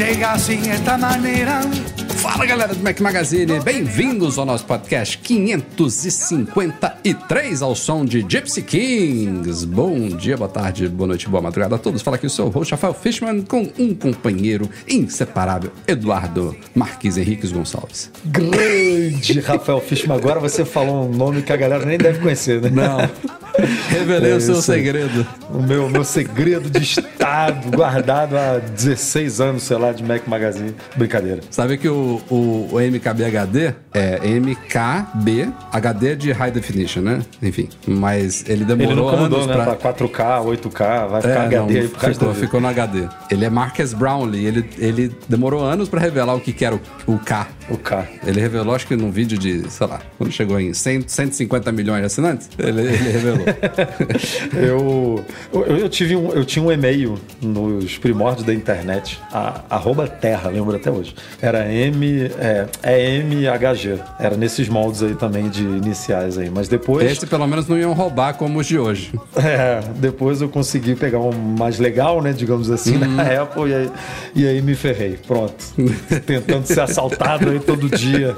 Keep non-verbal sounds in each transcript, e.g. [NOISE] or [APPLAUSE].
Llega así, esta manera. Fala galera do Mac Magazine, bem-vindos ao nosso podcast 553 ao som de Gypsy Kings. Bom dia, boa tarde, boa noite, boa madrugada a todos. Fala aqui o seu host Rafael Fishman com um companheiro inseparável, Eduardo Marques Henriques Gonçalves. Grande Rafael Fishman. Agora você falou um nome que a galera nem deve conhecer, né? Não. Revelei É o seu isso segredo. O meu, meu segredo de estado, guardado há 16 anos, sei lá, de Mac Magazine. Brincadeira. Sabe que o, o, o MKBHD é MKB, HD de High Definition, né? Enfim, mas ele Ele demorou nunca mudou, anos né? pra... Pra 4K, 8K, vai ficar É, HD não, aí pro resto ficou, ficou no HD. Ele é Marcus Brownlee. Ele, ele demorou anos pra revelar o que, que era o, o K. O K. Ele revelou, acho que num vídeo de, sei lá, quando chegou em 100, 150 milhões de assinantes, ele, ele revelou. [LAUGHS] Eu, eu, eu tive um, eu tinha um e-mail nos primórdios da internet, a, arroba terra, lembro até hoje. Era M, é, é MHG. Era nesses moldes aí também de iniciais aí. Mas depois. Esse pelo menos não iam roubar como os de hoje. [LAUGHS] É, depois eu consegui pegar um mais legal, né, digamos assim, na Apple e aí, e aí me ferrei. Pronto. [LAUGHS] Tentando ser assaltado aí todo dia,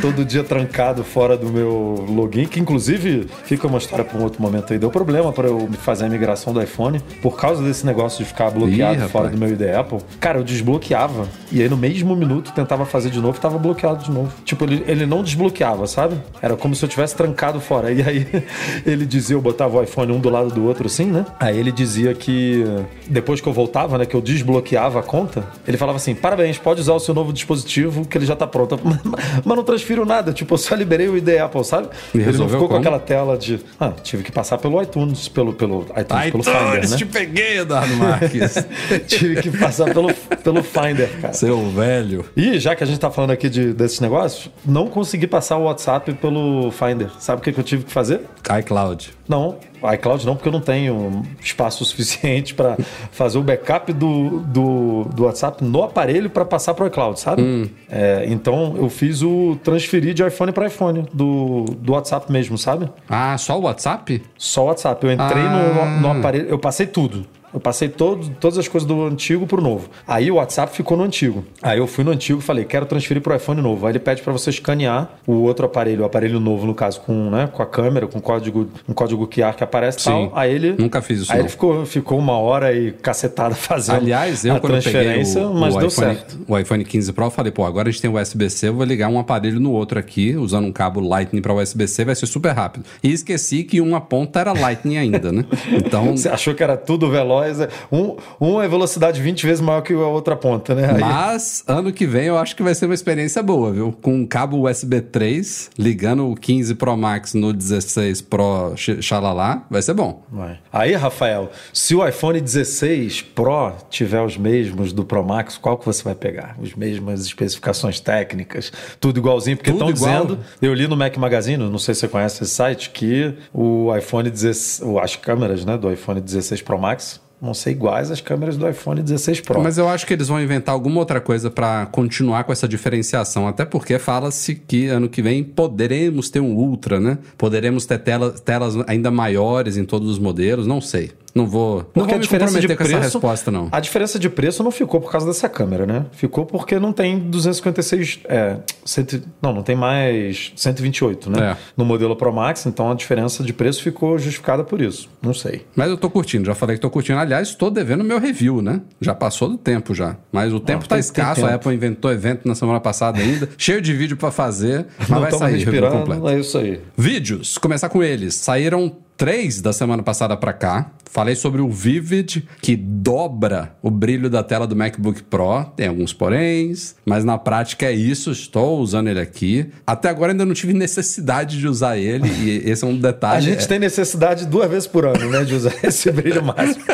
todo dia trancado fora do meu login, que inclusive fica uma história para um outro momento aí. Deu problema para eu fazer a migração do iPhone por causa desse negócio de ficar bloqueado Ih, fora do meu ID Apple. Cara, eu desbloqueava e aí no mesmo minuto tentava fazer de novo tava bloqueado de novo. Tipo, ele, ele não desbloqueava, sabe? Era como se eu tivesse trancado fora. [LAUGHS] E aí ele dizia, eu botava o iPhone um do lado do outro assim, né? Aí ele dizia que depois que eu voltava, né, que eu desbloqueava a conta, ele falava assim: parabéns, pode usar o seu novo dispositivo que ele já tá pronto. [LAUGHS] Mas não transfiro nada, tipo, eu só liberei o ID Apple, sabe? E ele não ficou com como? aquela tela de. Ah, tive que passar pelo iTunes, pelo, pelo iTunes, pelo Finder, iTunes, né? te peguei, Eduardo Marques. [LAUGHS] tive que passar pelo, pelo Finder, cara. Seu velho. E já que a gente tá falando aqui de, desses negócios, não consegui passar o WhatsApp pelo Finder. Sabe o que, que eu tive que fazer? iCloud. Não, iCloud não, porque eu não tenho espaço [LAUGHS] suficiente para fazer o backup do, do, do WhatsApp no aparelho para passar para o iCloud, sabe? É, então eu fiz o transferir de iPhone para iPhone do, do WhatsApp mesmo, sabe? Ah, só o WhatsApp? Só o WhatsApp. Eu entrei Ah. no, no aparelho, eu passei tudo. Eu passei todo, todas as coisas do antigo pro novo. Aí o WhatsApp ficou no antigo. Aí eu fui no antigo e falei, quero transferir pro iPhone novo. Aí ele pede para você escanear o outro aparelho, o aparelho novo, no caso, com, né, com a câmera, com código, um código QR que aparece e tal. Aí ele. Nunca fiz isso, Aí não. ele ficou, ficou uma hora e cacetada [LAUGHS] fazendo Aliás, eu a quando eu peguei transferência, o, mas o deu iPhone, certo. o iPhone 15 Pro, eu falei, pô, agora a gente tem o USB-C, eu vou ligar um aparelho no outro aqui, usando um cabo Lightning para USB-C, vai ser super rápido. E esqueci que uma ponta era Lightning ainda, né? [LAUGHS] Então, Você achou que era tudo veloz. Um, um é velocidade 20 vezes maior que a outra ponta, né? Aí- Mas ano que vem eu acho que vai ser uma experiência boa, viu? Com um cabo USB 3, ligando o 15 Pro Max no 16 Pro xalala, vai ser bom. Vai. Aí, Rafael, se o iPhone 16 Pro tiver os mesmos do Pro Max, qual que você vai pegar? As mesmas especificações técnicas, tudo igualzinho, porque estão dizendo, eu li no Mac Magazine, não sei se você conhece esse site, que o iPhone 16, o- as câmeras, né, do iPhone 16 Pro Max vão ser iguais às câmeras do iPhone 16 Pro. Mas eu acho que eles vão inventar alguma outra coisa pra continuar com essa diferenciação, até porque fala-se que ano que vem poderemos ter um Ultra, né? Poderemos ter tela- telas ainda maiores em todos os modelos, não sei. Não vou, não vou a diferença de comprometer com preço, essa resposta, não. A diferença de preço não ficou por causa dessa câmera, né? Ficou porque não tem 256. É, cento, não, não tem mais 128, né? É. No modelo Pro Max, então a diferença de preço ficou justificada por isso. Não sei. Mas eu tô curtindo, já falei que tô curtindo. Aliás, estou devendo meu review, né? Já passou do tempo já. Mas o tempo tá tem- escasso, tem a. Apple inventou evento na semana passada ainda, [LAUGHS] cheio de vídeo pra fazer, mas não vai sair o review completo. respirando, é isso aí. Vídeos, começar com eles. Saíram 3 da semana passada para cá. Falei sobre o Vivid, que dobra o brilho da tela do MacBook Pro. Tem alguns poréns, mas na prática é isso. Estou usando ele aqui. Até agora ainda não tive necessidade de usar ele, e [LAUGHS] esse é um detalhe. A gente é... tem necessidade duas vezes por ano, né, de usar [LAUGHS] esse brilho máximo.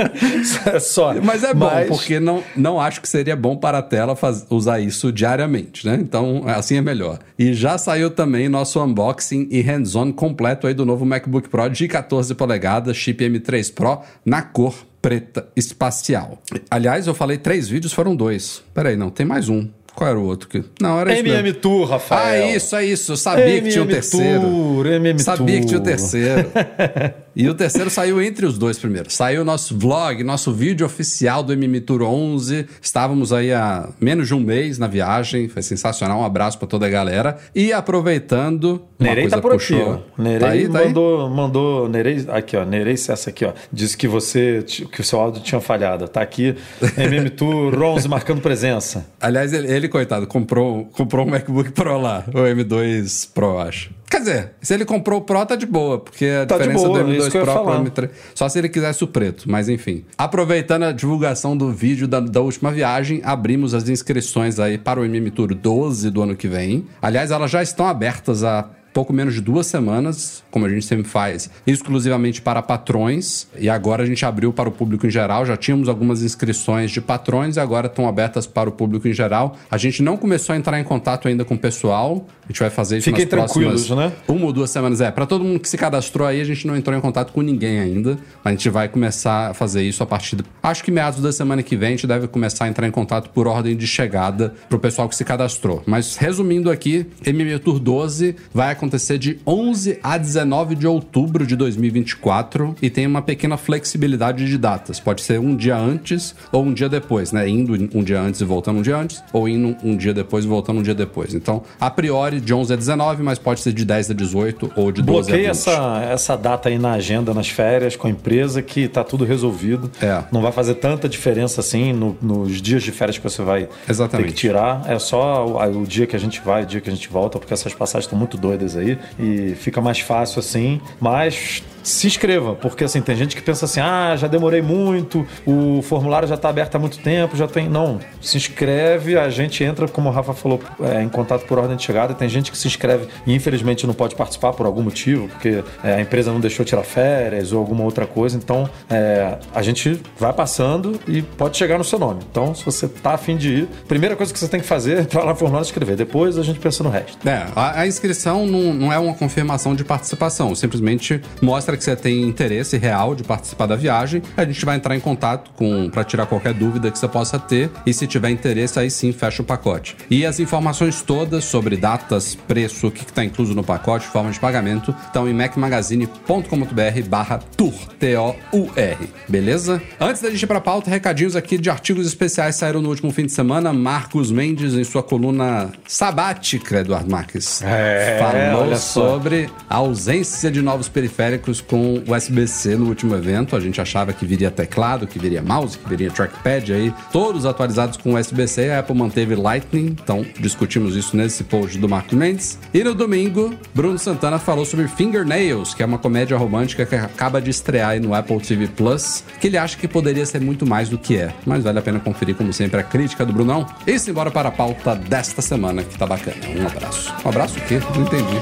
[LAUGHS] Só. Mas é bom, mas... porque não, não acho que seria bom para a tela faz... usar isso diariamente, né? Então, assim é melhor. E já saiu também nosso unboxing e hands-on completo aí do novo MacBook Pro de 14 polegadas, chip M3 Pro, na cor preta espacial. Aliás, eu falei três vídeos, foram dois. Peraí, não, tem mais um. Qual era o outro? Que... Não, era isso. MM Tour, Rafael. Ah, isso, é isso. Eu sabia MM que tinha o terceiro. Tour, MM sabia Tour. que tinha o terceiro. [LAUGHS] e o terceiro saiu entre os dois primeiros. Saiu o nosso vlog, nosso vídeo oficial do MM Tour 11. Estávamos aí há menos de um mês na viagem. Foi sensacional. Um abraço para toda a galera. E aproveitando. Nerei tá por puxou. aqui, ó. Nerei tá aí, tá mandou, aí? mandou. Nerei, aqui, ó. Nerei essa aqui, ó. Disse que você. que o seu áudio tinha falhado. Tá aqui. MM Tour 11 marcando presença. Aliás, ele, ele coitado, comprou, comprou um MacBook Pro lá, o M2 Pro, acho. Quer dizer, se ele comprou o Pro, tá de boa, porque a tá diferença boa, do M2 Pro pro falar. M3. Só se ele quisesse o preto, mas enfim. Aproveitando a divulgação do vídeo da, da última viagem, abrimos as inscrições aí para o MM Tour 12 do ano que vem. Aliás, elas já estão abertas há pouco menos de duas semanas, como a gente sempre faz, exclusivamente para patrões. E agora a gente abriu para o público em geral. Já tínhamos algumas inscrições de patrões e agora estão abertas para o público em geral. A gente não começou a entrar em contato ainda com o pessoal. A gente vai fazer isso Fiquem nas próximas tranquilos, né? uma ou duas semanas. É, para todo mundo que se cadastrou aí, a gente não entrou em contato com ninguém ainda. A gente vai começar a fazer isso a partir. De... Acho que meados da semana que vem a gente deve começar a entrar em contato por ordem de chegada para o pessoal que se cadastrou. Mas resumindo aqui, MMA Tour 12 vai acontecer de 11 a 19 de outubro de 2024 e tem uma pequena flexibilidade de datas. Pode ser um dia antes ou um dia depois, né? Indo um dia antes e voltando um dia antes, ou indo um dia depois e voltando um dia depois. Então, a priori, de 11 a 19, mas pode ser de 10 a 18 ou de 12 Bloqueia a 20. essa, essa data aí na agenda, nas férias, com a empresa, que tá tudo resolvido. É. Não vai fazer tanta diferença assim no- nos dias de férias que você vai Exatamente. ter que tirar. É só o, o dia que a gente vai, o dia que a gente volta, porque essas passagens estão muito doidas aí. E fica mais fácil assim. Mas se inscreva, porque assim, tem gente que pensa assim: ah, já demorei muito, o formulário já está aberto há muito tempo, já tem. Não, se inscreve, a gente entra, como o Rafa falou, é, em contato por ordem de chegada. Tem gente que se inscreve e infelizmente não pode participar por algum motivo, porque é, a empresa não deixou tirar férias ou alguma outra coisa. Então é, a gente vai passando e pode chegar no seu nome. Então, se você tá afim de ir, primeira coisa que você tem que fazer é [LAUGHS] entrar lá no formulário e escrever. Depois a gente pensa no resto. É, a, a inscrição não, não é uma confirmação de participação, simplesmente mostra que você tem interesse real de participar da viagem. A gente vai entrar em contato com para tirar qualquer dúvida que você possa ter e se tiver interesse aí sim fecha o pacote. E as informações todas sobre datas, preço, o que está incluso no pacote, forma de pagamento, estão em macmagazine.com.br/tour, T-O-U-R. Beleza? Antes da gente ir para pauta, recadinhos aqui de artigos especiais saíram no último fim de semana. Marcos Mendes em sua coluna sabática, Eduardo Marques. É, falou sobre a ausência de novos periféricos com USB-C no último evento. A gente achava que viria teclado, que viria mouse, que viria trackpad aí, todos atualizados com USB-C. A Apple manteve Lightning, então discutimos isso nesse post do Marcos Mendes. E no domingo, Bruno Santana falou sobre Fingernails, que é uma comédia romântica que acaba de estrear aí no Apple TV Plus, que ele acha que poderia ser muito mais do que é. Mas vale a pena conferir, como sempre, a crítica do Brunão. E simbora para a pauta desta semana, que tá bacana. Um abraço. Um abraço o quê? Não entendi.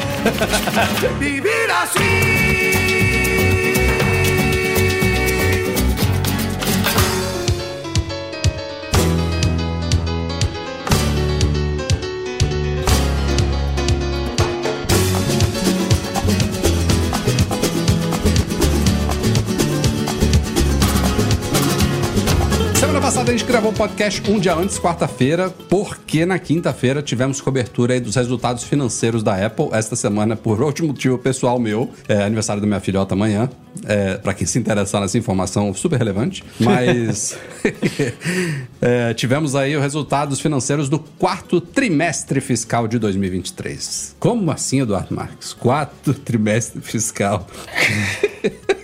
[LAUGHS] Vivir así. Passada a gente gravou o podcast um dia antes, quarta-feira, porque na quinta-feira tivemos cobertura aí dos resultados financeiros da Apple. Esta semana, por outro motivo pessoal meu, é aniversário da minha filhota amanhã. É, para quem se interessar nessa informação, super relevante. Mas [LAUGHS] é, tivemos aí os resultados financeiros do quarto trimestre fiscal de 2023. Como assim, Eduardo Marques? Quarto trimestre fiscal. [LAUGHS]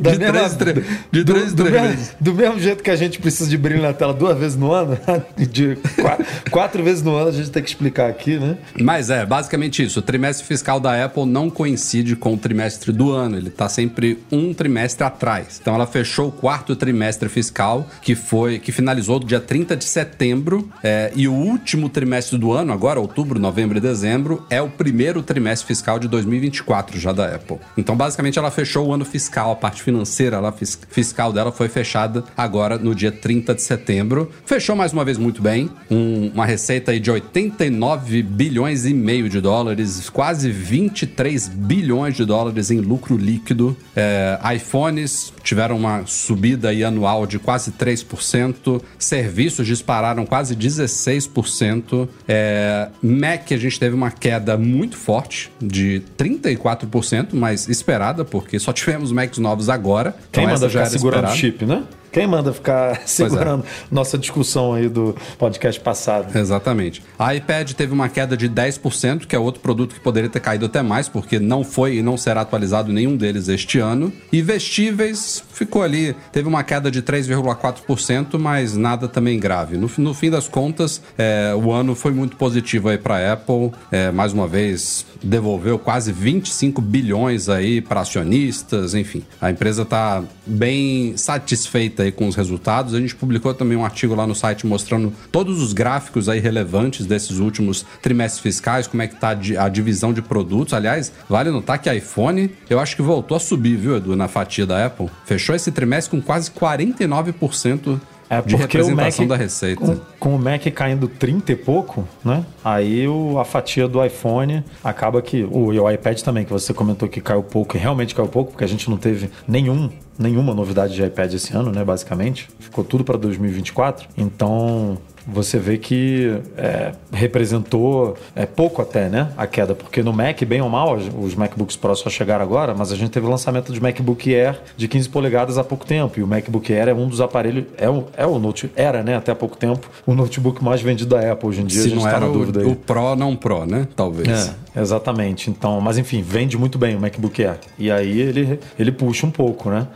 Da [LAUGHS] de mesma- três, três- de do, três do três mesmo, vezes. do mesmo jeito que a gente precisa de brilho na tela duas vezes no ano, [LAUGHS] de quatro, quatro vezes no ano a gente tem que explicar aqui, né? Mas é, basicamente isso. O trimestre fiscal da Apple não coincide com o trimestre do ano. Ele tá sempre um trimestre atrás. Então ela fechou o quarto trimestre fiscal, que foi que finalizou no dia 30 de setembro. é, e o último trimestre do ano, agora, outubro, novembro e dezembro, é o primeiro trimestre fiscal de 2024 já da Apple. Então, basicamente, ela fechou o ano fiscal, a parte financeira lá, fis- fiscal dela foi fechada agora no dia 30 de setembro. Fechou mais uma vez muito bem, um- uma receita aí de 89 bilhões e meio de dólares, quase 23 bilhões de dólares em lucro líquido. É, iPhones tiveram uma subida aí anual de quase 3%, serviços dispararam quase 16%, é, Mac a gente teve uma queda muito forte de 34%, mas esperada, porque só tivemos Macs novos agora. Quem então manda já ficar segurando o chip, né? Quem manda ficar [LAUGHS] é. segurando nossa discussão aí do podcast passado? Exatamente. A iPad teve uma queda de 10%, que é outro produto que poderia ter caído até mais, porque não foi e não será atualizado nenhum deles este ano. E vestíveis ficou ali, teve uma queda de 3,4%, mas nada também grave. No, no fim das contas, é, o ano foi muito positivo aí para Apple. É, mais uma vez, devolveu quase 25 bilhões aí para acionistas, enfim. A empresa está bem satisfeita aí com os resultados. A gente publicou também um artigo lá no site mostrando todos os gráficos aí relevantes desses últimos trimestres fiscais, como é que tá a di- a divisão de produtos. Aliás, vale notar que iPhone, eu acho que voltou a subir, viu, Edu, na fatia da Apple. Fechou esse trimestre com quase 49% É de porque o Mac, representação da receita. Com, com o Mac caindo 30 e pouco, né? Aí o- a fatia do iPhone acaba que. O, e o iPad também, que você comentou que caiu pouco, e realmente caiu pouco, porque a gente não teve nenhum, nenhuma novidade de iPad esse ano, né? Basicamente. Ficou tudo para 2024. Então. Você vê que é, representou é, pouco até, né? A queda, porque no Mac, bem ou mal, os MacBooks Pro só chegaram agora, mas a gente teve o lançamento de MacBook Air de 15 polegadas há pouco tempo. E o MacBook Air é um dos aparelhos, é o, é o note, era, né, até há pouco tempo, o notebook mais vendido da Apple. Hoje em dia a Se não está era na dúvida o, aí. o Pro, não Pro, né? Talvez. É, exatamente. Então, mas enfim, vende muito bem o MacBook Air. E aí ele, ele puxa um pouco, né?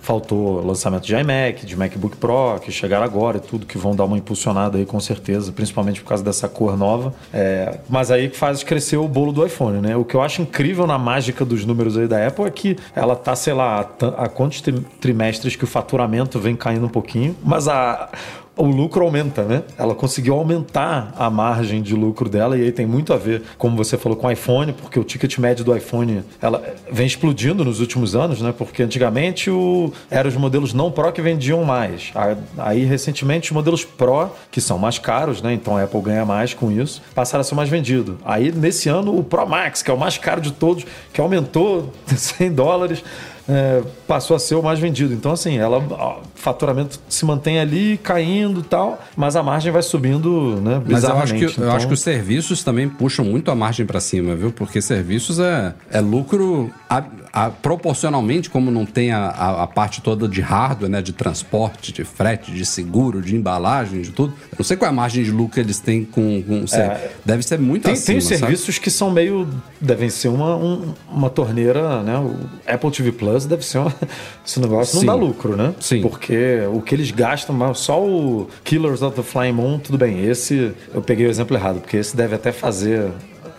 Faltou lançamento de iMac, de MacBook Pro, que chegaram agora e tudo, que vão dar uma impulsionada aí com certeza, principalmente por causa dessa cor nova. É, mas aí que faz crescer o bolo do iPhone, né? O que eu acho incrível na mágica dos números aí da Apple é que ela tá, sei lá, há quantos tri- trimestres que o faturamento vem caindo um pouquinho, mas a o lucro aumenta, né? Ela conseguiu aumentar a margem de lucro dela e aí tem muito a ver, como você falou, com o iPhone, porque o ticket médio do iPhone ela vem explodindo nos últimos anos, né? Porque antigamente o, eram os modelos não Pro que vendiam mais. Aí, recentemente, os modelos Pro, que são mais caros, né? Então a Apple ganha mais com isso, passaram a ser mais vendido. Aí, nesse ano, o Pro Max, que é o mais caro de todos, que aumentou [LAUGHS] 100 dólares, é, passou a ser o mais vendido. Então, assim, ela, ó, faturamento se mantém ali caindo e tal, mas a margem vai subindo, né? Mas eu acho, que, eu Então, acho que os serviços também puxam muito a margem para cima, viu? Porque serviços é, é lucro a- proporcionalmente, como não tem a, a- a parte toda de hardware, né? De transporte, de frete, de seguro, de embalagem, de tudo. Eu não sei qual é a margem de lucro que eles têm com. com ser- Deve ser muito Tem, acima, tem os sabe? serviços que são meio. devem ser uma, um- uma torneira, né? O Apple TV Plus deve ser uma. [LAUGHS] Esse negócio Sim. não dá lucro, né? Sim. Porque o que eles gastam, só o Killers of the Flying Moon, tudo bem. Esse eu peguei o exemplo errado, porque esse deve até fazer.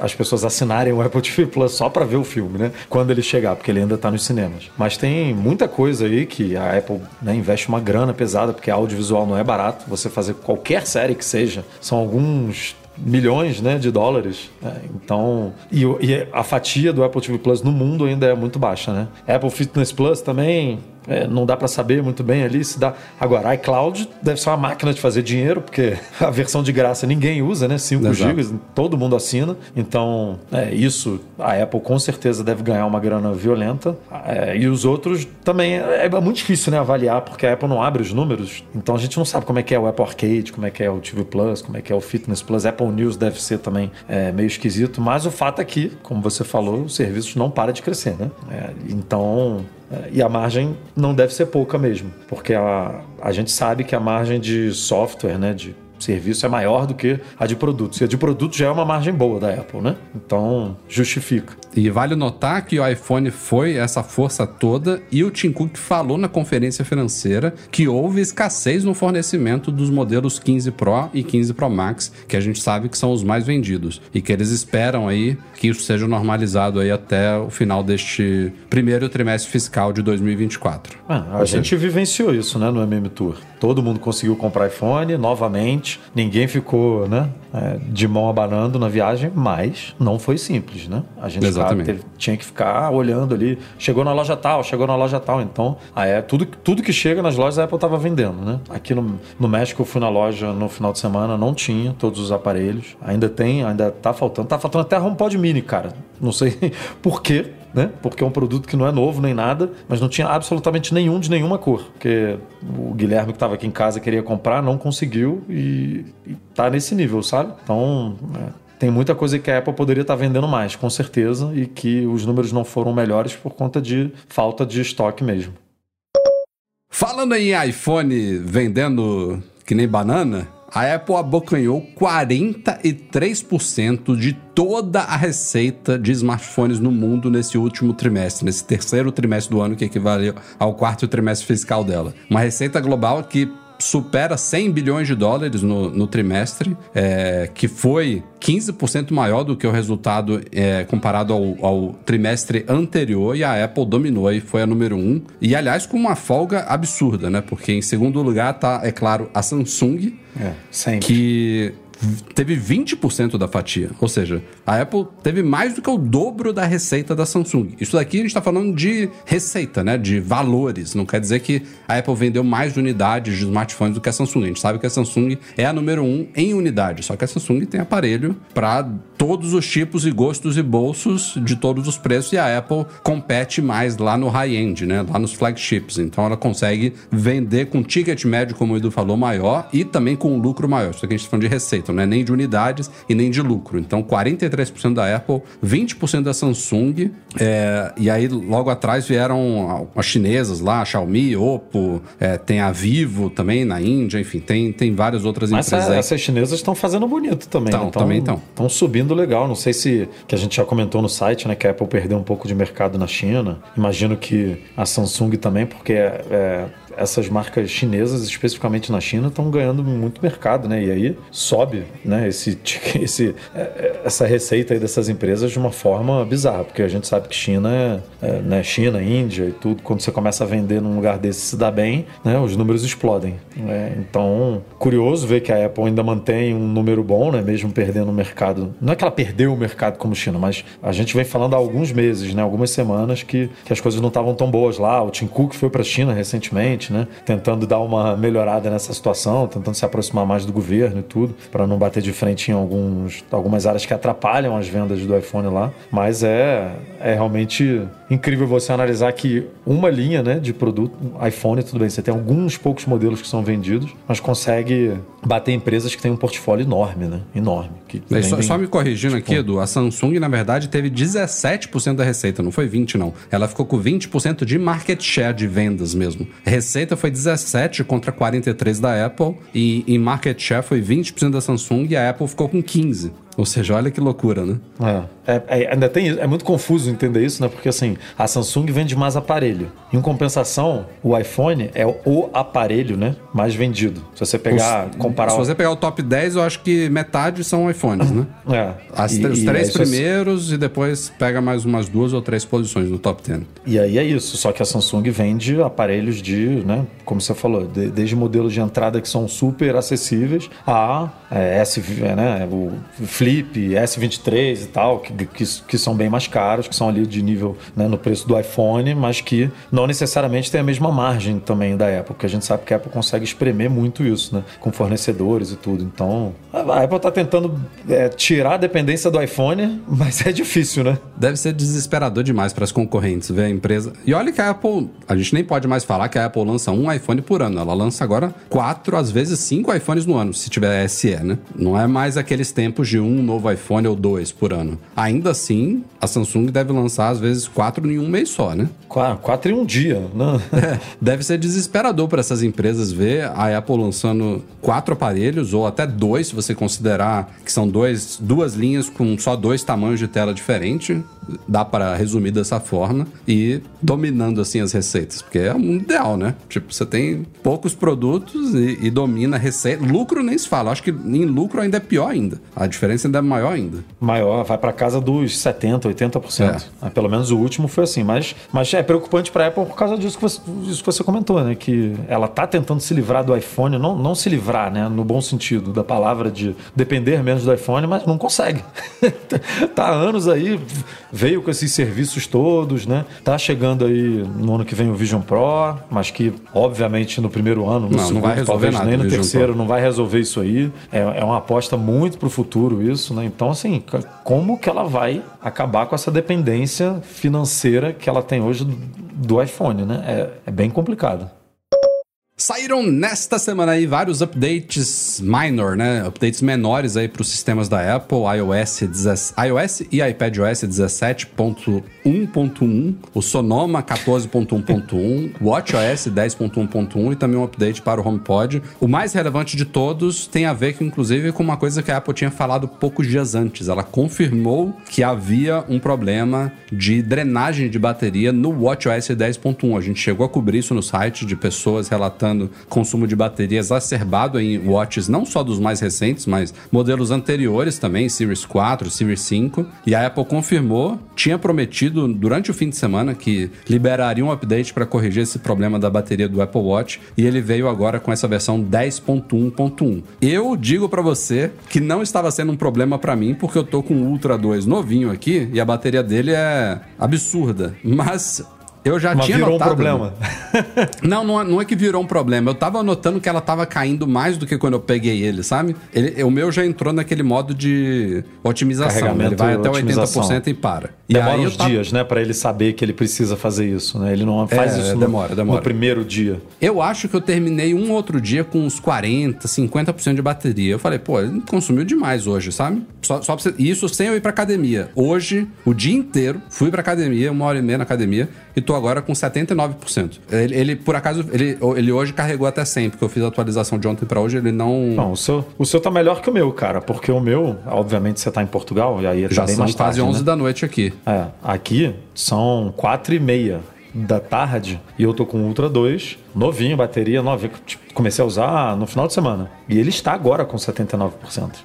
As pessoas assinarem o Apple TV Plus só para ver o filme, né? Quando ele chegar, porque ele ainda tá nos cinemas. Mas tem muita coisa aí que a Apple né, investe uma grana pesada, porque audiovisual não é barato. Você fazer qualquer série que seja, são alguns milhões né, de dólares. É, então, e, e a fatia do Apple TV Plus no mundo ainda é muito baixa, né? Apple Fitness Plus também é, não dá para saber muito bem ali se dá. Agora, iCloud deve ser uma máquina de fazer dinheiro, porque [LAUGHS] a versão de graça ninguém usa, né? 5 Exato. GB, todo mundo assina. Então, é, isso a Apple com certeza deve ganhar uma grana violenta. É, e os outros também é, é muito difícil né, avaliar, porque a Apple não abre os números. Então a gente não sabe como é que é o Apple Arcade, como é que é o TV Plus, como é que é o Fitness Plus. Apple News deve ser também é, meio esquisito. Mas o fato é que, como você falou, os serviços não param de crescer, né? É, então. É, E a margem não deve ser pouca mesmo, porque a, a gente sabe que a margem de software, né, de serviço é maior do que a de produtos. E a de produtos já é uma margem boa da Apple, né? Então, justifica. E vale notar que o iPhone foi essa força toda e o Tim Cook falou na conferência financeira que houve escassez no fornecimento dos modelos 15 Pro e 15 Pro Max, que a gente sabe que são os mais vendidos e que eles esperam aí que isso seja normalizado aí até o final deste primeiro trimestre fiscal de 2024. Ah, a gente vivenciou isso, né, no MM Tour. Todo mundo conseguiu comprar iPhone novamente, ninguém ficou, né, é, de mão abanando na viagem, mas não foi simples, né? A gente Exatamente. teve- tinha que ficar olhando ali. Chegou na loja tal, chegou na loja tal. Então, a tudo, tudo que chega nas lojas a Apple estava vendendo, né? Aqui no, no México eu fui na loja no final de semana, não tinha todos os aparelhos. Ainda tem, ainda tá faltando. Tá faltando até a HomePod Mini, cara. Não sei [LAUGHS] por quê. Né? Porque é um produto que não é novo nem nada, mas não tinha absolutamente nenhum de nenhuma cor. Porque o Guilherme que estava aqui em casa queria comprar, não conseguiu e, e tá nesse nível, sabe? Então, é, tem muita coisa que a Apple poderia estar vendendo mais, com certeza, e que os números não foram melhores por conta de falta de estoque mesmo. Falando em iPhone vendendo que nem banana, a Apple abocanhou 43% de toda a receita de smartphones no mundo nesse último trimestre, nesse terceiro trimestre do ano, que equivaleu ao quarto trimestre fiscal dela. Uma receita global que supera 100 bilhões de dólares no, no trimestre, é, que foi 15% maior do que o resultado é, comparado ao, ao, trimestre anterior, e a Apple dominou e foi a número um. E, aliás, com uma folga absurda, né? Porque em segundo lugar tá, é claro, a Samsung, É, que teve 20% da fatia. Ou seja, a Apple teve mais do que o dobro da receita da Samsung. Isso daqui a gente está falando de receita, né? De valores. Não quer dizer que a Apple vendeu mais unidades de smartphones do que a Samsung. A gente sabe que a Samsung é a número um em unidade. Só que a Samsung tem aparelho para todos os tipos e gostos e bolsos de todos os preços. E a Apple compete mais lá no high-end, né? Lá nos flagships. Então ela consegue vender com ticket médio, como o Edu falou, maior e também com um lucro maior. Isso aqui a gente está falando de receita não é nem de unidades e nem de lucro. Então, 43% da Apple, 20% da Samsung, é, e aí logo atrás vieram as chinesas lá, a Xiaomi, Oppo, é, tem a Vivo também na Índia, enfim, tem, tem várias outras Mas empresas essa, aí. essas chinesas estão fazendo bonito também. Tão, né? também tão. Estão subindo legal. Não sei se, que a gente já comentou no site, né, que a Apple perdeu um pouco de mercado na China. Imagino que a Samsung também, porque é, é, essas marcas chinesas, especificamente na China, estão ganhando muito mercado, né? E aí sobe, né? Esse, [LAUGHS] esse, essa receita aí dessas empresas de uma forma bizarra, porque a gente sabe que China é, é né? China, Índia e tudo. Quando você começa a vender num lugar desse se dá bem, né? Os números explodem. Né? Então, curioso ver que a Apple ainda mantém um número bom, né? Mesmo perdendo o mercado. Não é que ela perdeu o mercado como China, mas a gente vem falando há alguns meses, né? Algumas semanas que, que as coisas não estavam tão boas lá. O Tim Cook foi para a China recentemente, né? Tentando dar uma melhorada nessa situação, tentando se aproximar mais do governo e tudo, para não bater de frente em alguns, algumas áreas que atrapalham as vendas do iPhone lá. Mas é, é realmente incrível você analisar que uma linha né, de produto, iPhone, tudo bem, você tem alguns poucos modelos que são vendidos, mas consegue bater empresas que têm um portfólio enorme, né? Enorme. Que É, só, vendem- só me corrigindo aqui, Edu, a Samsung, na verdade, teve 17% da receita, não foi 20%, não. Ela ficou com 20% de market share de vendas mesmo. Receita foi 17% contra 43% da Apple, e em market share foi 20% da Samsung e a Apple ficou com 15%. Ou seja, olha que loucura, né? É, é, é, ainda tem, é muito confuso entender isso, né? Porque assim, a Samsung vende mais aparelho. Em compensação, o iPhone é o aparelho, né? Mais vendido. Se você pegar, Os- comparar. Se você pegar o top 10, eu acho que metade são iPhones, né? É. As- E- os e três você- primeiros e depois pega mais umas duas ou três posições no top 10. E aí é isso, só que a Samsung vende aparelhos de, né, como você falou, de- desde modelos de entrada que são super acessíveis a é, S, né, o Flip, S23 e tal, que, que, que são bem mais caros, que são ali de nível né, no preço do iPhone, mas que não necessariamente tem a mesma margem também da Apple, porque a gente sabe que a Apple consegue espremer muito isso, né, com fornecedores e tudo. Então, a Apple está tentando é, tirar a dependência do iPhone, [LAUGHS] mas é difícil, né? Deve ser desesperador demais para as concorrentes ver a empresa. E olha que a Apple, a gente nem pode mais falar que a Apple lança um iPhone por ano. Ela lança agora quatro, às vezes cinco iPhones no ano, se tiver SE, né? Não é mais aqueles tempos de um novo iPhone ou dois por ano. Ainda assim, a Samsung deve lançar às vezes quatro em um mês só, né? Qua- Quatro em um dia, né? [LAUGHS] É, deve ser desesperador para essas empresas ver a Apple lançando quatro aparelhos ou até dois, se você considerar que são dois, duas linhas com só dois tamanhos de tela diferente. dá para resumir dessa forma e dominando assim as receitas, porque é um ideal, né? Tipo, você tem poucos produtos e, e domina a receita. Lucro nem se fala, acho que em lucro ainda é pior ainda. A diferença ainda é maior ainda. Maior, vai para casa dos 70, 80%. É. Pelo menos o último foi assim, mas, mas é preocupante para a Apple por causa disso que, você, disso que você comentou, né? Que ela tá tentando se livrar do iPhone, não, não se livrar, né? No bom sentido da palavra de depender menos do iPhone, mas não consegue. [LAUGHS] tá há anos aí, veio com esses serviços todos, né? Tá chegando aí no ano que vem o Vision Pro, mas que, obviamente, no primeiro ano, no não, segundo, não vai resolver talvez nada, nem no terceiro, Pro. não vai resolver isso aí. É, é uma aposta muito pro futuro isso, né? Então, assim, como que ela vai acabar com essa dependência financeira que ela tem hoje do, do iPhone, né? É, é bem complicado. Saíram nesta semana aí vários updates minor, né? Updates menores aí para os sistemas da Apple, iOS, 10, iOS e iPadOS 17.1.1, o Sonoma 14.1.1, WatchOS 10.1.1 e também um update para o HomePod. O mais relevante de todos tem a ver, inclusive, com uma coisa que a Apple tinha falado poucos dias antes. Ela confirmou que havia um problema de drenagem de bateria no WatchOS 10.1. A gente chegou a cobrir isso no site de pessoas relatando consumo de bateria exacerbado em watches não só dos mais recentes, mas modelos anteriores também, Series 4, Series 5. E a Apple confirmou, tinha prometido durante o fim de semana que liberaria um update para corrigir esse problema da bateria do Apple Watch e ele veio agora com essa versão 10.1.1. Eu digo para você que não estava sendo um problema para mim porque eu tô com o Ultra 2 novinho aqui e a bateria dele é absurda, mas eu já Mas tinha virou notado. um problema. [LAUGHS] Não, não é, não é que virou um problema. Eu tava notando que ela tava caindo mais do que quando eu peguei ele, sabe? Ele, o meu já entrou naquele modo de otimização. né? Ele vai até otimização. 80% e para. E Demora aí uns tava- dias, né, para ele saber que ele precisa fazer isso, né? Ele não faz É, isso no- demora, demora. no primeiro dia. Eu acho que eu terminei um outro dia com uns 40, 50% de bateria. Eu falei, pô, ele consumiu demais hoje, sabe? Só, só você... Isso sem eu ir pra academia. Hoje, o dia inteiro, fui pra academia, uma hora e meia na academia, e tô agora com 79%. Ele, ele, por acaso, ele, ele hoje carregou até 100, porque eu fiz a atualização de ontem pra hoje, ele não... Não, o seu, o seu tá melhor que o meu, cara, porque o meu, obviamente você tá em Portugal, e aí tá já bem são mais quase tarde, 11 né? da noite aqui. É, aqui são quatro e meia da tarde e eu tô com o Ultra 2, novinho, bateria nova. Tipo, comecei a usar no final de semana. E ele está agora com 79%.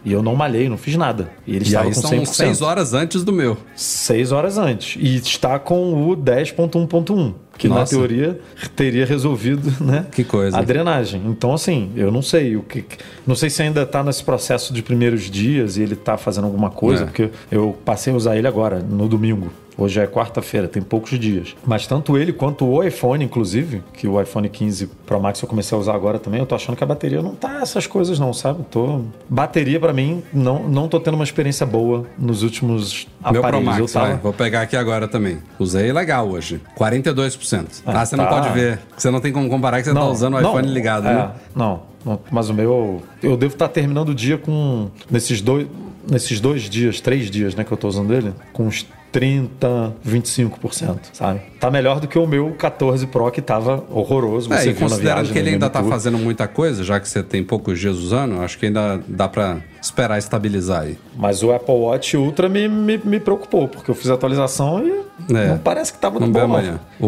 E eu não malhei, não fiz nada. E ele E estava aí com são 100%. 6 horas antes do meu. Seis horas antes. E está com o 10.1.1. Que na Nossa. teoria teria resolvido, [LAUGHS] né? Que coisa. A drenagem. Então, assim, eu não sei o que. Não sei se ainda está nesse processo de primeiros dias e ele está fazendo alguma coisa, É. porque eu passei a usar ele agora, no domingo. Hoje é quarta-feira, tem poucos dias. Mas tanto ele quanto o iPhone, inclusive, que o iPhone 15 Pro Max eu comecei a usar agora também, eu tô achando que a bateria não tá essas coisas não, sabe? Tô... Bateria pra mim, não, não tô tendo uma experiência boa nos últimos Meu Pro aparelhos. Max, eu tava... vai, vou pegar aqui agora também. Usei legal hoje. 42%. Ah, Ah, você não tá. pode ver. Você não tem como comparar que você tá usando o iPhone ligado, é, né? Não, não, mas o meu. Eu devo estar terminando o dia com. Nesses dois, nesses dois dias, três dias, né, que eu tô usando ele, com uns 30, 25%, sabe? Tá melhor do que o meu 14 Pro que tava horroroso. É, Você e viu na considerando que ele ainda tá tour. fazendo muita coisa, já que você tem poucos dias usando, acho que ainda dá pra esperar estabilizar aí. Mas o Apple Watch Ultra me, me, me preocupou, porque eu fiz a atualização e É. não parece que tava no bom. amanhã. O,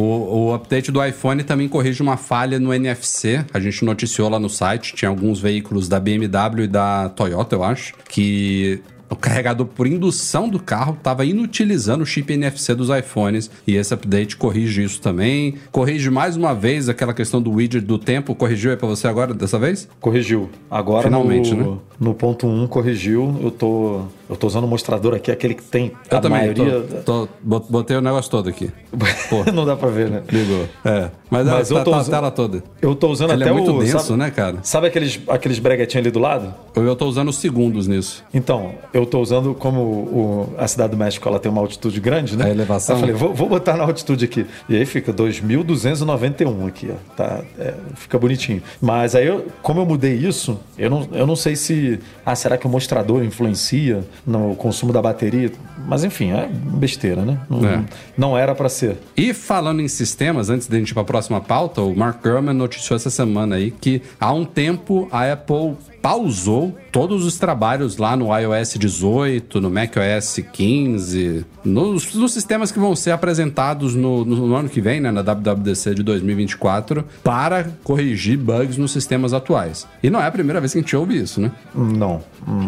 o update do iPhone também corrige uma falha no NFC. A gente noticiou lá no site. Tinha alguns veículos da BMW e da Toyota, eu acho, que o carregador por indução do carro estava inutilizando o chip NFC dos iPhones. E esse update corrige isso também. Corrige mais uma vez aquela questão do widget do tempo. Corrigiu aí pra você agora, dessa vez? Corrigiu. Agora Finalmente, no, né? no ponto 1 corrigiu. Eu tô, eu tô usando o mostrador aqui, aquele que tem Eu a também. maioria. Tô, tô- bot- botei o negócio todo aqui. [LAUGHS] Não dá pra ver, né? Ligou. É. Mas, Mas é, eu tá, tô tá a usando- tela toda. Eu tô usando Ele até é muito o. denso, sabe, né, cara? Sabe aqueles, aqueles breguetinhos ali do lado? Eu, eu tô usando os segundos nisso. Então, eu tô usando como o- a Cidade do México ela tem uma altitude grande, né? A elevação? Eu falei, vou, vou botar na altitude aqui. E aí fica 2.291 aqui, ó. Tá, é, fica bonitinho. Mas aí, eu- como eu mudei isso, eu não, eu não sei se. Ah, será que o mostrador influencia? No consumo da bateria. Mas enfim, é besteira, né? Não, É. não era para ser. E falando em sistemas, antes de a gente ir para a próxima pauta, o Mark Gurman noticiou essa semana aí que há um tempo a Apple pausou todos os trabalhos lá no iOS 18, no macOS 15, nos, nos sistemas que vão ser apresentados no, no- no ano que vem, né, na WWDC de 2024, para corrigir bugs nos sistemas atuais. E não é a primeira vez que a gente ouve isso, né? Não.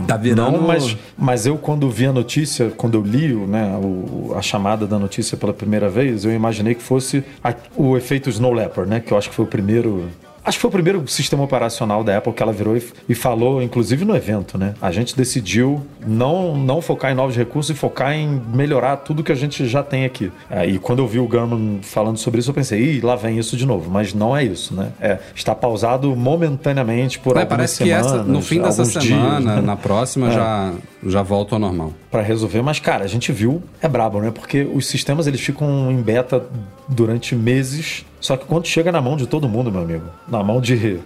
Tá virando- Não, mas, mas eu, quando vi a notícia, quando eu li né, o- a chamada da notícia pela primeira vez, eu imaginei que fosse a- o efeito Snow Leopard, né? Que eu acho que foi o primeiro. Acho que foi o primeiro sistema operacional da Apple que ela virou e, e falou, inclusive no evento, né? A gente decidiu não, não focar em novos recursos e focar em melhorar tudo que a gente já tem aqui. É, e quando eu vi o Gurman falando sobre isso, eu pensei, ih, lá vem isso de novo. Mas não é isso, né? É, está pausado momentaneamente por É, algumas parece que semanas. essa, no fim dessa alguns dias, semana, né? na próxima, É. já, já volta ao normal. Pra resolver, mas cara, a gente viu, é brabo, né? Porque os sistemas eles ficam em beta durante meses, só que quando chega na mão de todo mundo, meu amigo, na mão de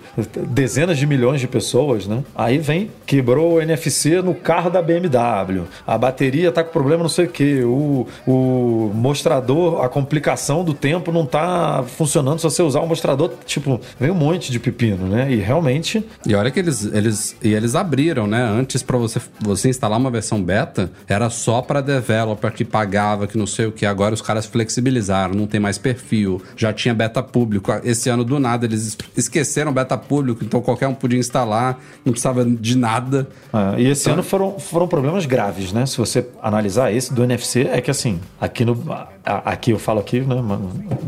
dezenas de milhões de pessoas, né? Aí vem, quebrou o NFC no carro da BMW, a bateria tá com problema não sei o que, o, o mostrador, a complicação do tempo não tá funcionando se você usar o mostrador, tipo, vem um monte de pepino, né? E realmente E olha que eles, eles, e eles abriram, né? Antes pra você, você instalar uma versão beta, era só pra developer que pagava, que não sei o que. Agora os caras flexibilizaram, não tem mais perfil, já tinha beta público. Esse ano do nada eles es- esqueceram beta público, então qualquer um podia instalar, não precisava de nada. É, e esse Então- ano foram, foram problemas graves, né? Se você analisar esse do NFC, é que assim, aqui no. Aqui eu falo aqui, né?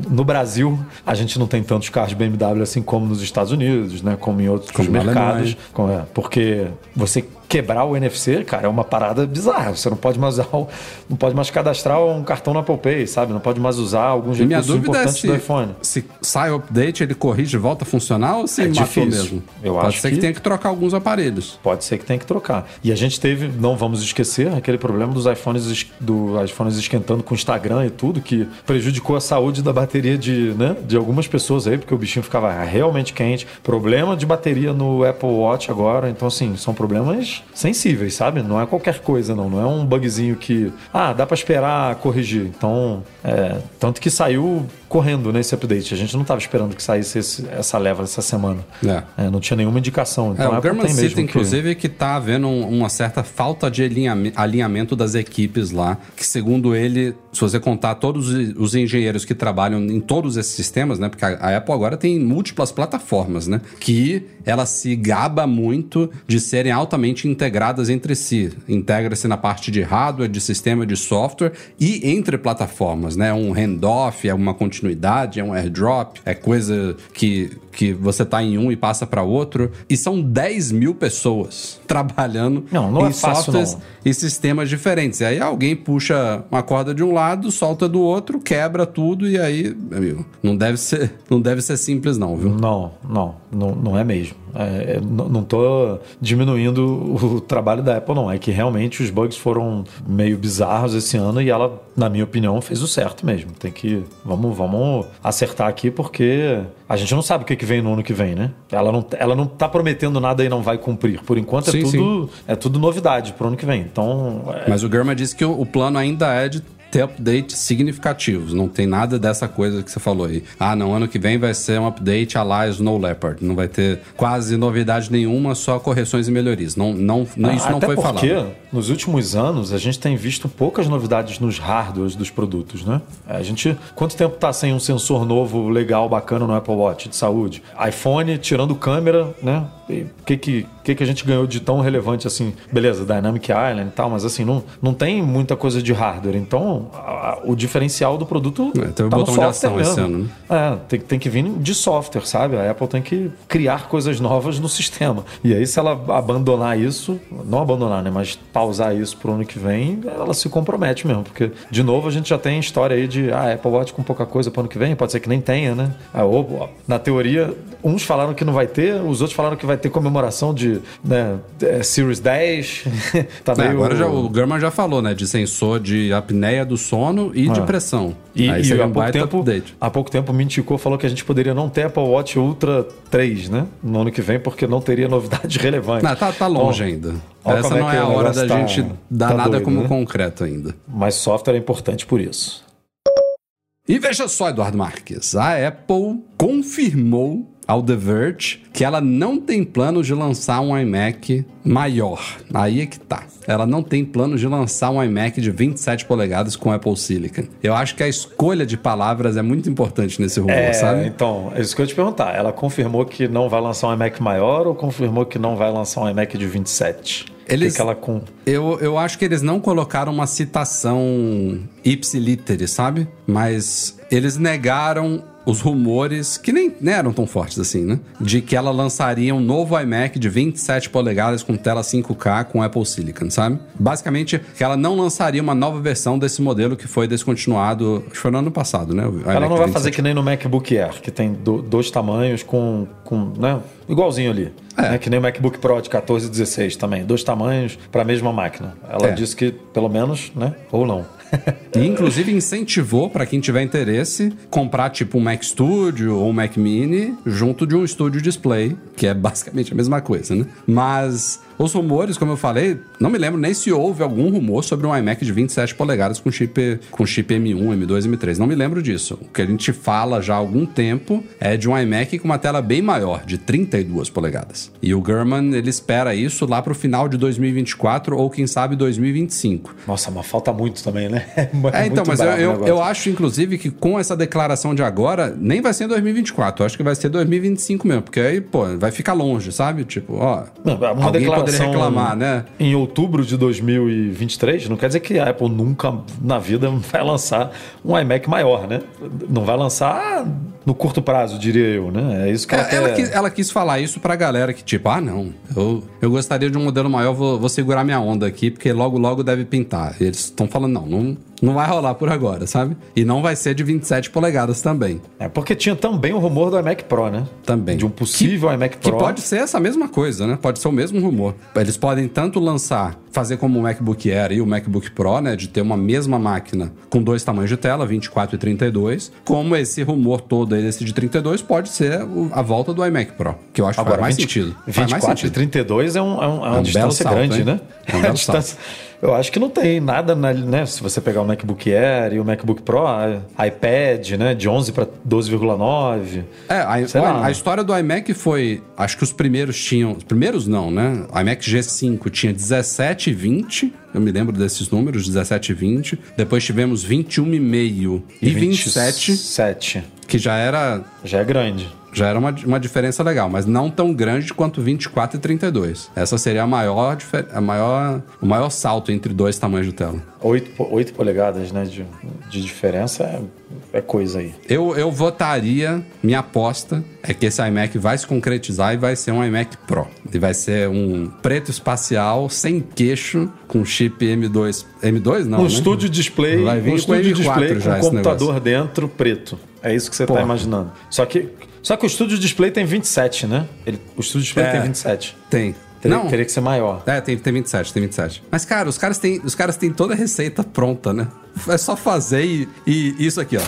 No Brasil, a gente não tem tantos carros BMW assim como nos Estados Unidos, né? Como em outros Como mercados. Alemanha. Com- é, porque você quebrar o NFC, cara, é uma parada bizarra. Você não pode mais usar, o- não pode mais cadastrar um cartão na Apple Pay, sabe? Não pode mais usar alguns E minha recursos é importantes se, do iPhone. se sai o update, ele corrige e volta a funcionar ou se É matou difícil. mesmo? Eu Pode acho ser que... que- tenha que trocar alguns aparelhos. Pode ser que tenha que trocar. E a gente teve, não vamos esquecer, aquele problema dos iPhones, es- do iPhones esquentando com o Instagram e tudo, que prejudicou a saúde da bateria de, né, de algumas pessoas aí, porque o bichinho ficava realmente quente. Problema de bateria no Apple Watch agora. Então, assim, são problemas sensíveis, sabe? Não é qualquer coisa, não. Não é um bugzinho que, ah, dá pra esperar corrigir. Então, é, tanto que saiu correndo nesse update. A gente não estava esperando que saísse esse- essa leva essa semana. É. É, não tinha nenhuma indicação. Então, É, o Apple German cita, que- inclusive, que tá havendo um- uma certa falta de alinhame- alinhamento das equipes lá, que segundo ele, se você contar todos os- os engenheiros que trabalham em todos esses sistemas, né, porque a, a Apple agora tem múltiplas plataformas, né, que ela se gaba muito de serem altamente integradas entre si. Integra-se na parte de hardware, de sistema, de software e entre plataformas, né, um handoff, é uma continuidade, é um airdrop, é coisa que, que você tá em um e passa para outro. E são 10 mil pessoas [LAUGHS] trabalhando Não, não em é softwares e sistemas diferentes. E aí alguém puxa uma corda de um lado, solta do outro, quebra tudo e aí, meu amigo, não deve ser, [LAUGHS] não deve ser simples não, viu? Não, não, não, não é mesmo. É, é, não tô diminuindo o trabalho da Apple, não. É que realmente os bugs foram meio bizarros esse ano e ela, na minha opinião, fez o certo mesmo. Tem que. Vamos, vamos acertar aqui porque a gente não sabe o que, que vem no ano que vem, né? Ela não, ela não tá prometendo nada e não vai cumprir. Por enquanto Sim, é, tudo, é tudo novidade pro ano que vem. Então. é- Mas o Germa disse que o, o plano ainda é de ter updates significativos. Não tem nada dessa coisa que você falou aí. Ah, não, ano que vem vai ser um update a lá Snow Leopard. Não vai ter quase novidade nenhuma, só correções e melhorias. Não, não, não- isso não Até foi porque, falado. nos últimos anos, a gente tem visto poucas novidades nos hardwares dos produtos, né? A gente, quanto tempo tá sem um sensor novo, legal, bacana no Apple Watch de saúde? iPhone, tirando câmera, né? O que que, que que a gente ganhou de tão relevante assim? Beleza, Dynamic Island e tal, mas assim, não, não tem muita coisa de hardware. Então, a- o diferencial do produto É, teve tá no botão de software ação esse mesmo. ano, né? É, tem, tem que vir de software, sabe? A Apple tem que criar coisas novas no sistema. E aí, se ela abandonar isso, não abandonar, né? Mas pausar isso pro ano que vem, ela se compromete mesmo. Porque, de novo, a gente já tem história aí de ah, Apple Watch com pouca coisa pro ano que vem, pode ser que nem tenha, né? Ah, ou, na teoria, uns falaram que não vai ter, os outros falaram que vai vai ter comemoração de né, é, Series 10. [LAUGHS] tá É, meio- agora já, o German já falou, né? De sensor de apneia do sono e de Ah. pressão. E, Aí e há, um pouco tempo, update. há pouco tempo o Mintico falou que a gente poderia não ter Apple Watch Ultra 3, né? No ano que vem, porque não teria novidade [LAUGHS] relevante. Não, tá, tá longe ainda. Essa é não que é a hora da tá- gente dar tá nada doido, como né? concreto ainda. Mas software é importante por isso. E veja só, Eduardo Marques, a Apple confirmou ao The Verge que ela não tem planos de lançar um iMac maior. Aí é que tá. Ela não tem planos de lançar um iMac de 27 polegadas com Apple Silicon. Eu acho que a escolha de palavras é muito importante nesse rumor, É, sabe? então, é isso que eu ia te perguntar. Ela confirmou que não vai lançar um iMac maior ou confirmou que não vai lançar um iMac de 27? Eles- que que ela com... Eu, eu acho que eles não colocaram uma citação ipsiliter, sabe? Mas eles negaram os rumores, que nem, nem eram tão fortes assim, né? De que ela lançaria um novo iMac de 27 polegadas com tela 5K com Apple Silicon, sabe? Basicamente, que ela não lançaria uma nova versão desse modelo que foi descontinuado, acho que foi no ano passado, né? Ela iMac não vai 27. fazer que nem no MacBook Air, que tem do- dois tamanhos com, com né? igualzinho ali. É. Né? Que nem o MacBook Pro de 14 e 16 também. Dois tamanhos para a mesma máquina. Ela É. disse que, pelo menos, né? Ou não. [LAUGHS] E inclusive incentivou para quem tiver interesse comprar tipo um Mac Studio ou um Mac Mini junto de um Studio Display, que é basicamente a mesma coisa, né? Mas os rumores, como eu falei, não me lembro nem se houve algum rumor sobre um iMac de 27 polegadas com chip com chip M1, M2, M3. Não me lembro disso. O que a gente fala já há algum tempo é de um iMac com uma tela bem maior, de 32 polegadas. E o German, ele espera isso lá pro final de 2024 ou quem sabe 2025. Nossa, mas falta muito também, né? [LAUGHS] É, então, Muito mas eu, o eu, eu acho, inclusive, que com essa declaração de agora, nem vai ser em 2024. Eu acho que vai ser 2025 mesmo, porque aí, pô, vai ficar longe, sabe? Tipo, ó. Não, uma alguém declaração reclamar, né? Em outubro de 2023, não quer dizer que a Apple nunca na vida [LAUGHS] vai lançar um iMac maior, né? Não vai lançar no curto prazo, diria eu, né? É isso que ela, É, ela, quer. quis, ela quis falar isso pra galera que, tipo, ah, não, eu, eu gostaria de um modelo maior, vou, vou segurar minha onda aqui, porque logo, logo deve pintar. E eles estão falando, não, não, não vai rolar por agora, sabe? E não vai ser de 27 polegadas também. É porque tinha também o rumor do iMac Pro, né? Também. De um possível iMac Que Pro. pode ser essa mesma coisa, né? Pode ser o mesmo rumor. Eles podem tanto lançar, fazer como o MacBook Air e o MacBook Pro, né? De ter uma mesma máquina com dois tamanhos de tela, 24 e 32, como esse rumor todo aí desse de 32 pode ser a volta do iMac Pro, que eu acho que Agora, faz mais 20 sentido. Faz 24 mais e sentido. 32 é, um, é, um- é uma belo distância salto, grande, hein? né? É um [LAUGHS] A belo distância- Eu acho que não tem nada, na, né? Se você pegar o MacBook Air e o MacBook Pro, iPad, né? De 11 para 12,9. É, a, Sei o- lá. a história do iMac foi. Acho que os primeiros tinham. Os primeiros não, né? O iMac G5 tinha 17 e 20. Eu me lembro desses números, 17 e 20. Depois tivemos 21,5 e 27, 27. que já era Já é grande. Já era uma, uma diferença legal, mas não tão grande quanto 24 e 32. Essa seria a maior, a maior, o maior salto entre dois tamanhos de tela. 8, po- 8 polegadas né, de, de diferença é, é coisa aí. Eu, eu votaria, minha aposta é que esse iMac vai se concretizar e vai ser um iMac Pro. Ele vai ser um preto espacial, sem queixo, com chip M2. M2 não, Um né? estúdio display, Vai vir um com estúdio M4 display com já um esse computador dentro preto. É isso que você está imaginando. Só que, só que o estúdio display tem 27, né? Ele, o estúdio display É. tem 27. Tem. Teria, não, teria que ser maior. É, tem, tem 27, tem 27. Mas, cara, os caras têm, os caras têm toda a receita pronta, né? É só fazer e, e isso aqui, ó.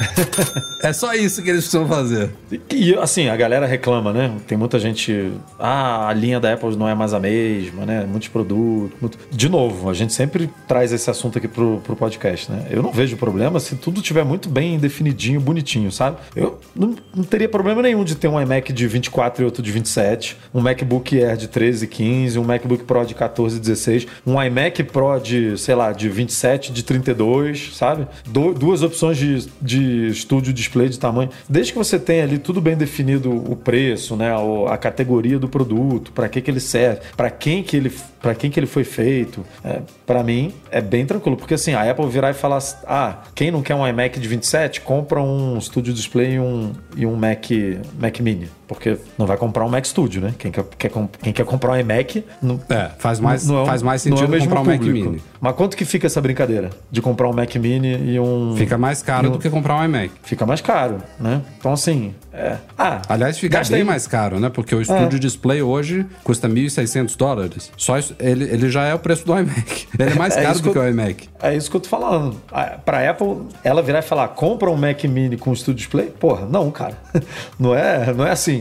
[LAUGHS] é só isso que eles precisam fazer. E assim, a galera reclama, né? Tem muita gente. Ah, a linha da Apple não é mais a mesma, né? Muitos produtos. muito- De novo, a gente sempre traz esse assunto aqui pro, pro podcast, né? Eu não vejo problema se tudo tiver muito bem definidinho, bonitinho, sabe? Eu não, não teria problema nenhum de ter um iMac de 24 e outro de 27, um MacBook Air de 13 e 15, um MacBook Pro de 14 e 16, um iMac Pro de, sei lá, de 27, de 32, sabe? Du- duas opções de, de estúdio display de tamanho. Desde que você tenha ali tudo bem definido o preço, né, a categoria do produto, para que que ele serve, para quem que ele para quem que ele foi feito, é, para mim é bem tranquilo, porque assim, a Apple virar e falar, ah, quem não quer um iMac de 27, compra um Studio Display e um, e um Mac, Mac Mini, porque não vai comprar um Mac Studio, né? Quem quer, quer quem quer comprar um iMac, não, É, faz mais, não é faz mais é sentido mesmo comprar um Mac. Mini. Mas quanto que fica essa brincadeira de comprar um Mac Mini e um Fica mais caro um- do que comprar um iMac. fica mais caro, né? Então, assim, é, É. Ah, Aliás, fica gasta bem mais caro, né? Porque o estúdio display hoje custa 1.600 dólares. Só isso, ele, ele já é o preço do iMac. [LAUGHS] Ele é mais É caro do que que eu- o iMac. É isso que eu tô falando. Pra Apple, ela virar e falar, compra um Mac Mini com Studio Display? Porra, não, cara. [LAUGHS] Não é, não é assim.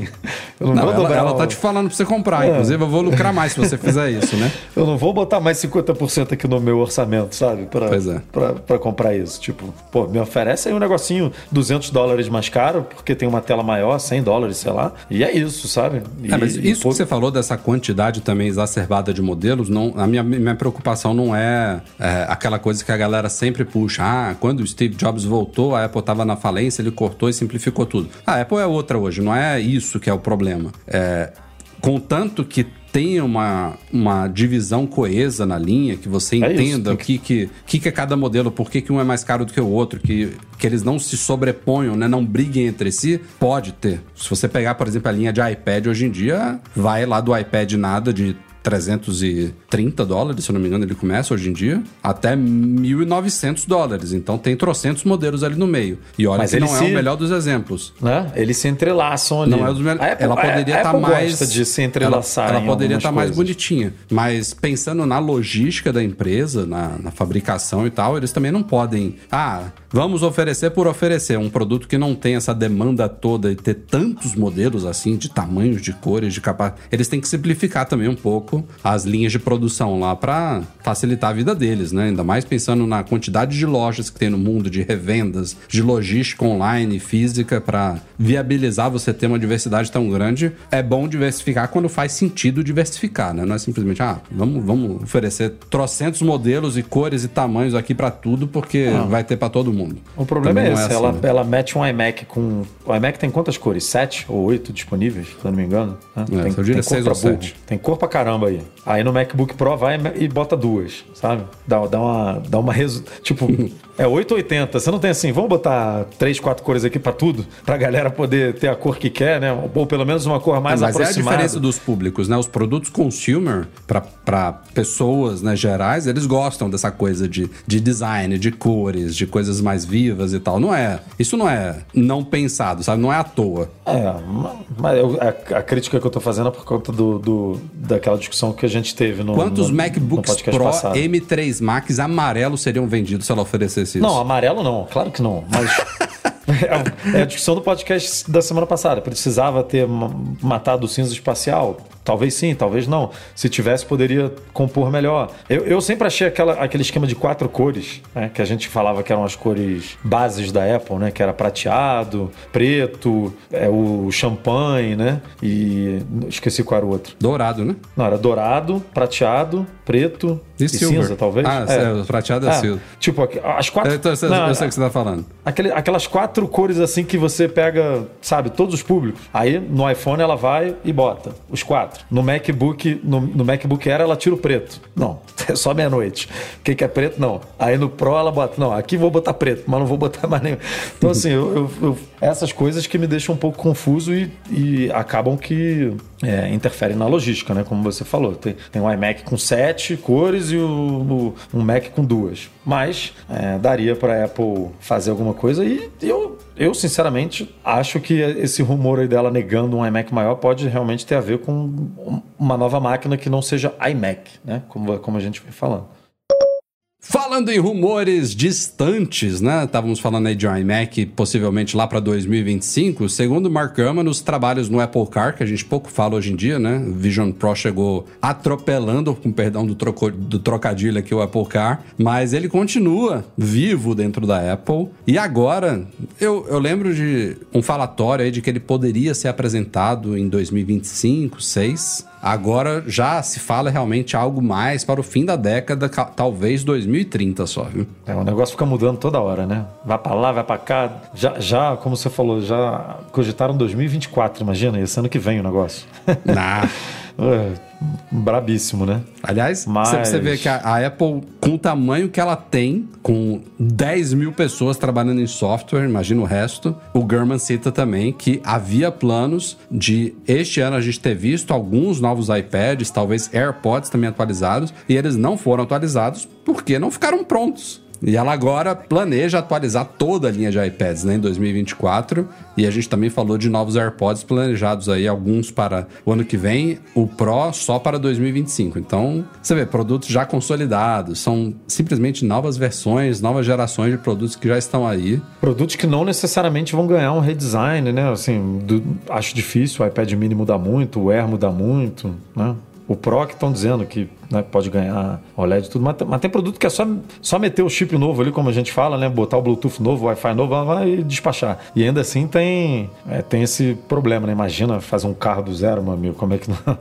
Eu não, Não, vou ela, dobrar ela o- tá te falando pra você comprar. É. Inclusive, eu vou lucrar mais se você fizer [LAUGHS] isso, né? Eu não vou botar mais 50% aqui no meu orçamento, sabe? Pra, Pois é. pra, pra comprar isso. Tipo, pô, me oferece aí um negocinho 200 dólares mais caro, porque tem uma tela maior, 100 dólares, sei lá. E é isso, sabe? E, É, mas isso pô, que você falou dessa quantidade também exacerbada de modelos, não, a minha, minha preocupação não é, é, aquela coisa que a galera sempre puxa. Ah, quando o Steve Jobs voltou, a Apple estava na falência, ele cortou e simplificou tudo. A Apple é outra hoje, não é isso que é o problema. É, contanto que tenha uma, uma divisão coesa na linha, que você É isso, entenda o que, que, que, que é cada modelo, por que, que um é mais caro do que o outro, que, que eles não se sobreponham, né, não briguem entre si, pode ter. Se você pegar, por exemplo, a linha de iPad hoje em dia, vai lá do iPad nada de 330 dólares, se eu não me engano, ele começa hoje em dia, até 1.900 dólares. Então tem trocentos modelos ali no meio. E olha Mas que não é se- o melhor dos exemplos. né? Eles se entrelaçam ali. Não é dos melhores. Apple- Ela poderia estar Apple mais. gosta de se entrelaçar. Ela, ela poderia estar mais coisas. bonitinha. Mas pensando na logística da empresa, na, na fabricação e tal, eles também não podem. Ah, vamos oferecer por oferecer. Um produto que não tem essa demanda toda e ter tantos modelos assim, de tamanhos, de cores, de capa. Eles têm que simplificar também um pouco as linhas de produção lá para facilitar a vida deles, né? Ainda mais pensando na quantidade de lojas que tem no mundo, de revendas, de logística online, física, para viabilizar você ter uma diversidade tão grande. É bom diversificar quando faz sentido diversificar, né? Não é simplesmente, ah, vamos, vamos oferecer trocentos modelos e cores e tamanhos aqui para tudo, porque vai ter para todo mundo. O problema Também é não esse, assim, ela, né? ela mete um iMac com. O iMac tem quantas cores? Sete ou oito disponíveis, se eu não me engano. né? É, tem, eu diria tem cor seis pra ou burro. sete. Tem cor pra caramba aí. Aí no MacBook Pro vai e bota duas, sabe? Dá, dá uma. Dá uma resu... Tipo, é 880. Você não tem assim, vamos botar três, quatro cores aqui pra tudo? Pra galera poder ter a cor que quer, né? Ou pelo menos uma cor mais Mas é a aproximada. diferença dos públicos, né? Os produtos consumer, para pessoas né, gerais, eles gostam dessa coisa de, de design, de cores, de coisas mais vivas e tal. Não é. Isso não é não pensado, sabe? Não é à toa. É, ma- mas eu- a, a crítica que eu tô fazendo é por conta do, do- daquela discussão que a gente teve no, Quantos no, no MacBooks podcast Pro passado. M3 Max amarelos seriam vendidos se ela oferecesse isso? Não, amarelo não, claro que não. Mas [LAUGHS] é a discussão do podcast da semana passada. Precisava ter ma- matado o cinza espacial? Talvez sim, talvez não. Se tivesse, poderia compor melhor. Eu, eu sempre achei aquela, aquele esquema de quatro cores, né, que a gente falava que eram as cores bases da Apple, né? Que era prateado, preto, é, o champanhe, né? E esqueci qual era o outro. Dourado, né? Não, era dourado, prateado, preto E e, cinza, talvez. Ah, é, o prateado é silver. Tipo, aqu- as quatro. Eu, tô- eu Não, eu sei o que você tá falando. Aquele- aquelas quatro cores assim que você pega, sabe, todos os públicos. Aí no iPhone ela vai e bota os quatro. No MacBook, no, no MacBook Air ela tira o preto. Não, [LAUGHS] é só meia-noite. O que, que é preto? Não. Aí no Pro ela bota, não, aqui vou botar preto, mas não vou botar [LAUGHS] mais nenhum. Então assim, eu, eu- eu- essas coisas que me deixam um pouco confuso e, e acabam que é, interferem na logística, né? Como você falou. Tem, tem um iMac com sete cores e o, o- um Mac com duas. Mas é, daria para Apple fazer alguma coisa e eu, eu, sinceramente, acho que esse rumor aí dela negando um iMac maior pode realmente ter a ver com uma nova máquina que não seja iMac, né? Como, como a gente vem falando. Falando em rumores distantes, né? Estávamos falando aí de um iMac possivelmente lá para 2025. Segundo Mark Gurman, os trabalhos no Apple Car, que a gente pouco fala hoje em dia, né? Vision Pro chegou atropelando, com perdão do, troco- do trocadilho aqui, o Apple Car. Mas ele continua vivo dentro da Apple. E agora, eu, eu lembro de um falatório aí de que ele poderia ser apresentado em 2025, 6. Agora já se fala realmente algo mais para o fim da década, ca- talvez 2030 só, viu? É, o negócio fica mudando toda hora, né? Vai pra lá, vai pra cá. Já, já, como você falou, já cogitaram 2024, imagina, esse ano que vem o negócio. Nah. [LAUGHS] Brabíssimo, né? Aliás, Mas- você, vê que a, a Apple, com o tamanho que ela tem, com 10 mil pessoas trabalhando em software, imagina o resto, o Gurman cita também que havia planos de este ano a gente ter visto alguns novos iPads, talvez AirPods também atualizados, e eles não foram atualizados porque não ficaram prontos. E ela agora planeja atualizar toda a linha de iPads né, em 2024. E a gente também falou de novos AirPods planejados aí, alguns para o ano que vem, o Pro só para 2025. Então, você vê, produtos já consolidados, são simplesmente novas versões, novas gerações de produtos que já estão aí. Produtos que não necessariamente vão ganhar um redesign, né? Assim, do, acho difícil o iPad mini mudar muito, o Air mudar muito, né? O Pro que estão dizendo que né, pode ganhar OLED e tudo, mas, mas, tem produto que é só, só meter o chip novo ali, como a gente fala, né? Botar o Bluetooth novo, Wi-Fi novo e despachar. E ainda assim tem, é, tem esse problema, né? Imagina fazer um carro do zero, meu amigo, como é que não, [LAUGHS]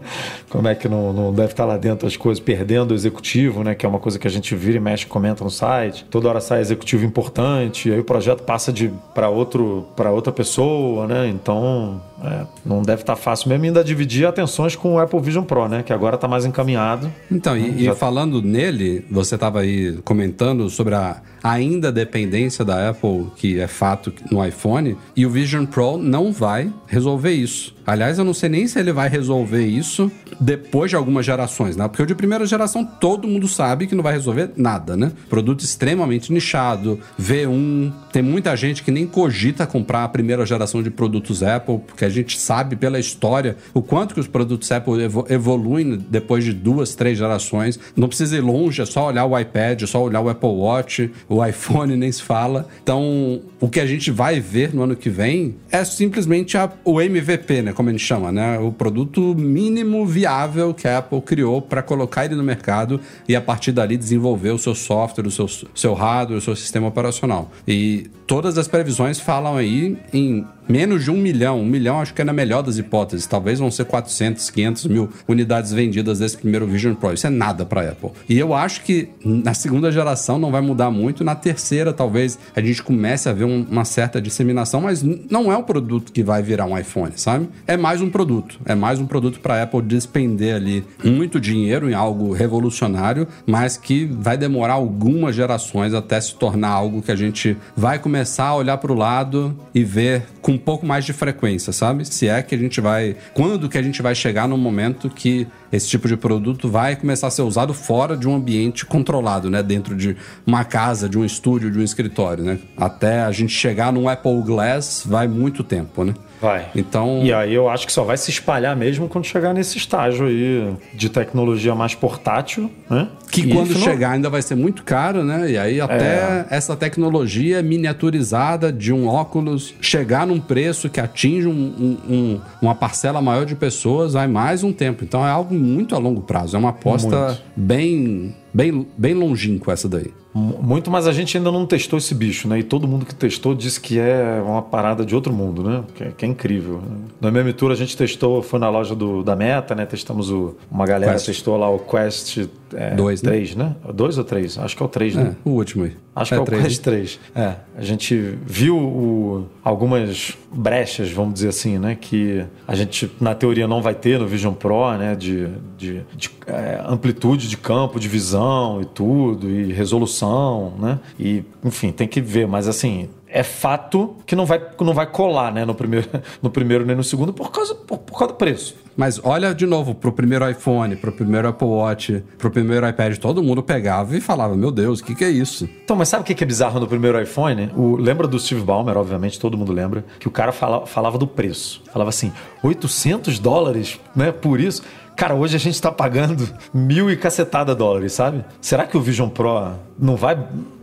como é que não, não deve estar lá dentro as coisas, perdendo o executivo, né? Que é uma coisa que a gente vira e mexe, comenta no site. Toda hora sai executivo importante, aí o projeto passa de para outro para outra pessoa, né? Então é, não deve estar fácil mesmo ainda dividir atenções com o Apple Vision Pro, né? Que agora está mais encaminhado. Então, e, Já... e falando nele, você estava aí comentando sobre a ainda dependência da Apple, que é fato no iPhone, e o Vision Pro não vai resolver isso. Aliás, eu não sei nem se ele vai resolver isso depois de algumas gerações, né? Porque o de primeira geração todo mundo sabe que não vai resolver nada, né? Produto extremamente nichado, V1. Tem muita gente que nem cogita comprar a primeira geração de produtos Apple, porque a gente sabe pela história o quanto que os produtos Apple evoluem depois de duas, três gerações. Não precisa ir longe, é só olhar o iPad, é só olhar o Apple Watch, o iPhone nem se fala. Então, o que a gente vai ver no ano que vem é simplesmente a, o MVP, né? Como a gente chama, né? O produto mínimo viável que a Apple criou para colocar ele no mercado e a partir dali desenvolver o seu software, o seu, seu hardware, o seu sistema operacional. E todas as previsões falam aí em menos de um milhão. Um milhão acho que é na melhor das hipóteses. Talvez vão ser 400, 500 mil unidades vendidas desse primeiro Vision Pro. Isso é nada para Apple. E eu acho que na segunda geração não vai mudar muito. Na terceira, talvez a gente comece a ver um, uma certa disseminação, mas não é um produto que vai virar um iPhone, sabe? É mais um produto. É mais um produto para Apple despender ali muito dinheiro em algo revolucionário, mas que vai demorar algumas gerações até se tornar algo que a gente vai começar a olhar para o lado e ver com um pouco mais de frequência, sabe? Se é que a gente vai. Quando que a gente vai chegar no momento que esse tipo de produto vai começar a ser usado fora de um ambiente controlado, né? Dentro de uma casa, de um estúdio, de um escritório, né? Até a gente chegar num Apple Glass vai muito tempo, né? Vai. Então. E aí eu acho que só vai se espalhar mesmo quando chegar nesse estágio aí de tecnologia mais portátil, né? Que e quando chegar ainda vai ser muito caro, né? E aí até é. essa tecnologia miniaturizada de um óculos chegar num preço que atinge um, um, um, uma parcela maior de pessoas vai mais um tempo. Então é algo muito a longo prazo. É uma aposta muito. bem, bem, bem longínqua essa daí. Muito, mas a gente ainda não testou esse bicho, né? E todo mundo que testou disse que é uma parada de outro mundo, né? Que é, que é incrível. Na mesma tour a gente testou, foi na loja do, da Meta, né? Testamos o. Uma galera Quest. testou lá o Quest é, dois, 3, né? né? Dois ou três? Acho que é o 3, né? É, o último aí. Acho é que é o três, Quest 3. É. A gente viu o, algumas brechas, vamos dizer assim, né? Que a gente, na teoria, não vai ter no Vision Pro, né? De, de, de é, amplitude de campo, de visão e tudo, e resolução, né? E, enfim, tem que ver, mas assim, é fato que não vai, não vai colar né, no, primeiro, [LAUGHS] no primeiro nem no segundo por causa, por, por causa do preço. Mas olha de novo pro primeiro iPhone, pro primeiro Apple Watch, pro primeiro iPad, todo mundo pegava e falava: Meu Deus, o que, que é isso? Então, mas sabe o que é bizarro no primeiro iPhone? O, lembra do Steve Ballmer, obviamente, todo mundo lembra, que o cara fala, falava do preço. Falava assim: 800 dólares né, por isso. Cara, hoje a gente está pagando mil e cacetada dólares, sabe? Será que o Vision Pro não vai,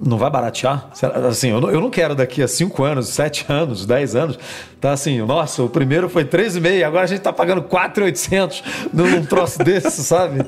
não vai baratear? Assim, eu não, eu não quero daqui a 5 anos, 7 anos, 10 anos, tá assim, nossa, o primeiro foi 3,5, agora a gente tá pagando 4,800 num troço [LAUGHS] desse, sabe?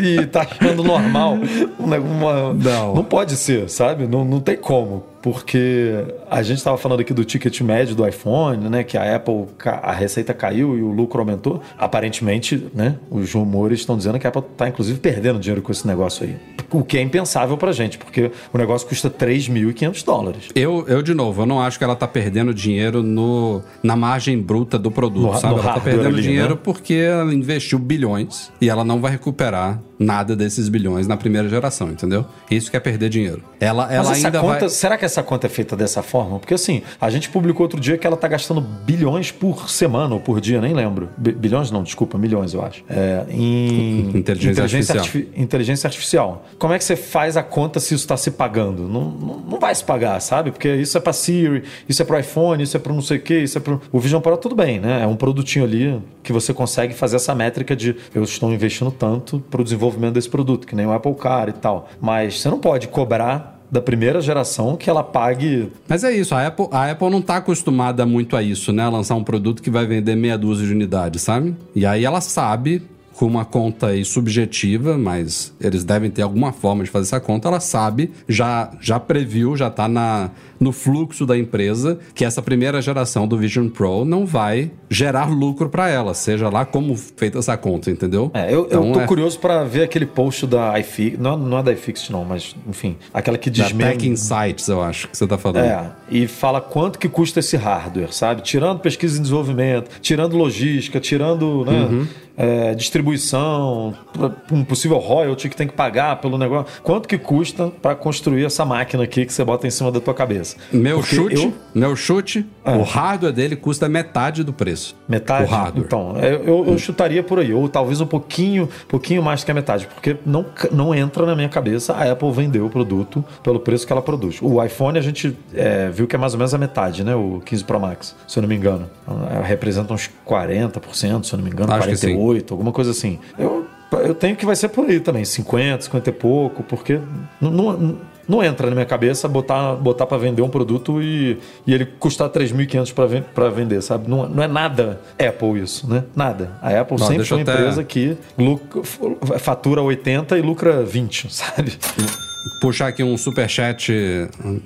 E tá achando normal. Uma, não. não pode ser, sabe? Não, não tem como porque a gente estava falando aqui do ticket médio do iPhone, né? Que a Apple, a receita caiu e o lucro aumentou. Aparentemente, né? Os rumores estão dizendo que a Apple está inclusive perdendo dinheiro com esse negócio aí. O que é impensável para gente, porque o negócio custa 3.500 dólares. Eu, eu, de novo, eu não acho que ela está perdendo dinheiro no, na margem bruta do produto, no, sabe? No ela está perdendo ali, dinheiro né? porque ela investiu bilhões e ela não vai recuperar nada desses bilhões na primeira geração, entendeu? Isso que é perder dinheiro. Ela, ela ainda conta, vai... Será que essa conta é feita dessa forma? Porque assim, a gente publicou outro dia que ela tá gastando bilhões por semana ou por dia, nem lembro. Bilhões não, desculpa, milhões eu acho. É, em [LAUGHS] Inteligência inteligência, artificial. artifi- inteligência artificial. Como é que você faz a conta se isso está se pagando? Não, não, não vai se pagar, sabe? Porque isso é para Siri, isso é para iPhone, isso é para não sei o quê, isso é para o Vision Pro tudo bem, né? É um produtinho ali que você consegue fazer essa métrica de eu estou investindo tanto para o desenvolvimento desse produto, que nem o Apple Car e tal. Mas você não pode cobrar da primeira geração que ela pague Mas é isso, a Apple, a Apple não tá acostumada muito a isso, né? A lançar um produto que vai vender meia dúzia de unidades, sabe? E aí ela sabe, com uma conta aí subjetiva, mas eles devem ter alguma forma de fazer essa conta, ela sabe, já, já previu, já tá na, no fluxo da empresa, que essa primeira geração do Vision Pro não vai gerar lucro para ela, seja lá como feita essa conta, entendeu? É, eu, Então, eu tô é curioso para ver aquele post da iFix, não, não é da iFix não, mas enfim, aquela que Da desmente. Tech Insights, eu acho que você tá falando. É, e fala quanto que custa esse hardware, sabe? Tirando pesquisa e desenvolvimento, tirando logística, tirando né, Uhum. é, distribuição, um possível royalty que tem que pagar pelo negócio. Quanto que custa para construir essa máquina aqui que você bota em cima da tua cabeça? Meu chute, eu- meu chute, Ah. o hardware dele custa metade do preço. Metade? O hardware. Então, eu, eu- eu chutaria por aí, ou talvez um pouquinho, pouquinho mais que a metade, porque não, não entra na minha cabeça a Apple vender o produto pelo preço que ela produz. O iPhone a gente é, viu que é mais ou menos a metade, né? O 15 Pro Max, se eu não me engano. É, Representa uns 40%, se eu não me engano, Acho que sim. 48%, alguma coisa assim. Eu, eu tenho que vai ser por aí também, 50, 50 e pouco, porque não, não, não entra na minha cabeça botar, botar para vender um produto e, e ele custar 3.500 para vender, sabe? Não, não é nada Apple isso, né? Nada. A Apple Não, sempre foi uma até- empresa que lucra, fatura 80 e lucra 20, [LAUGHS] sabe? Puxar aqui um superchat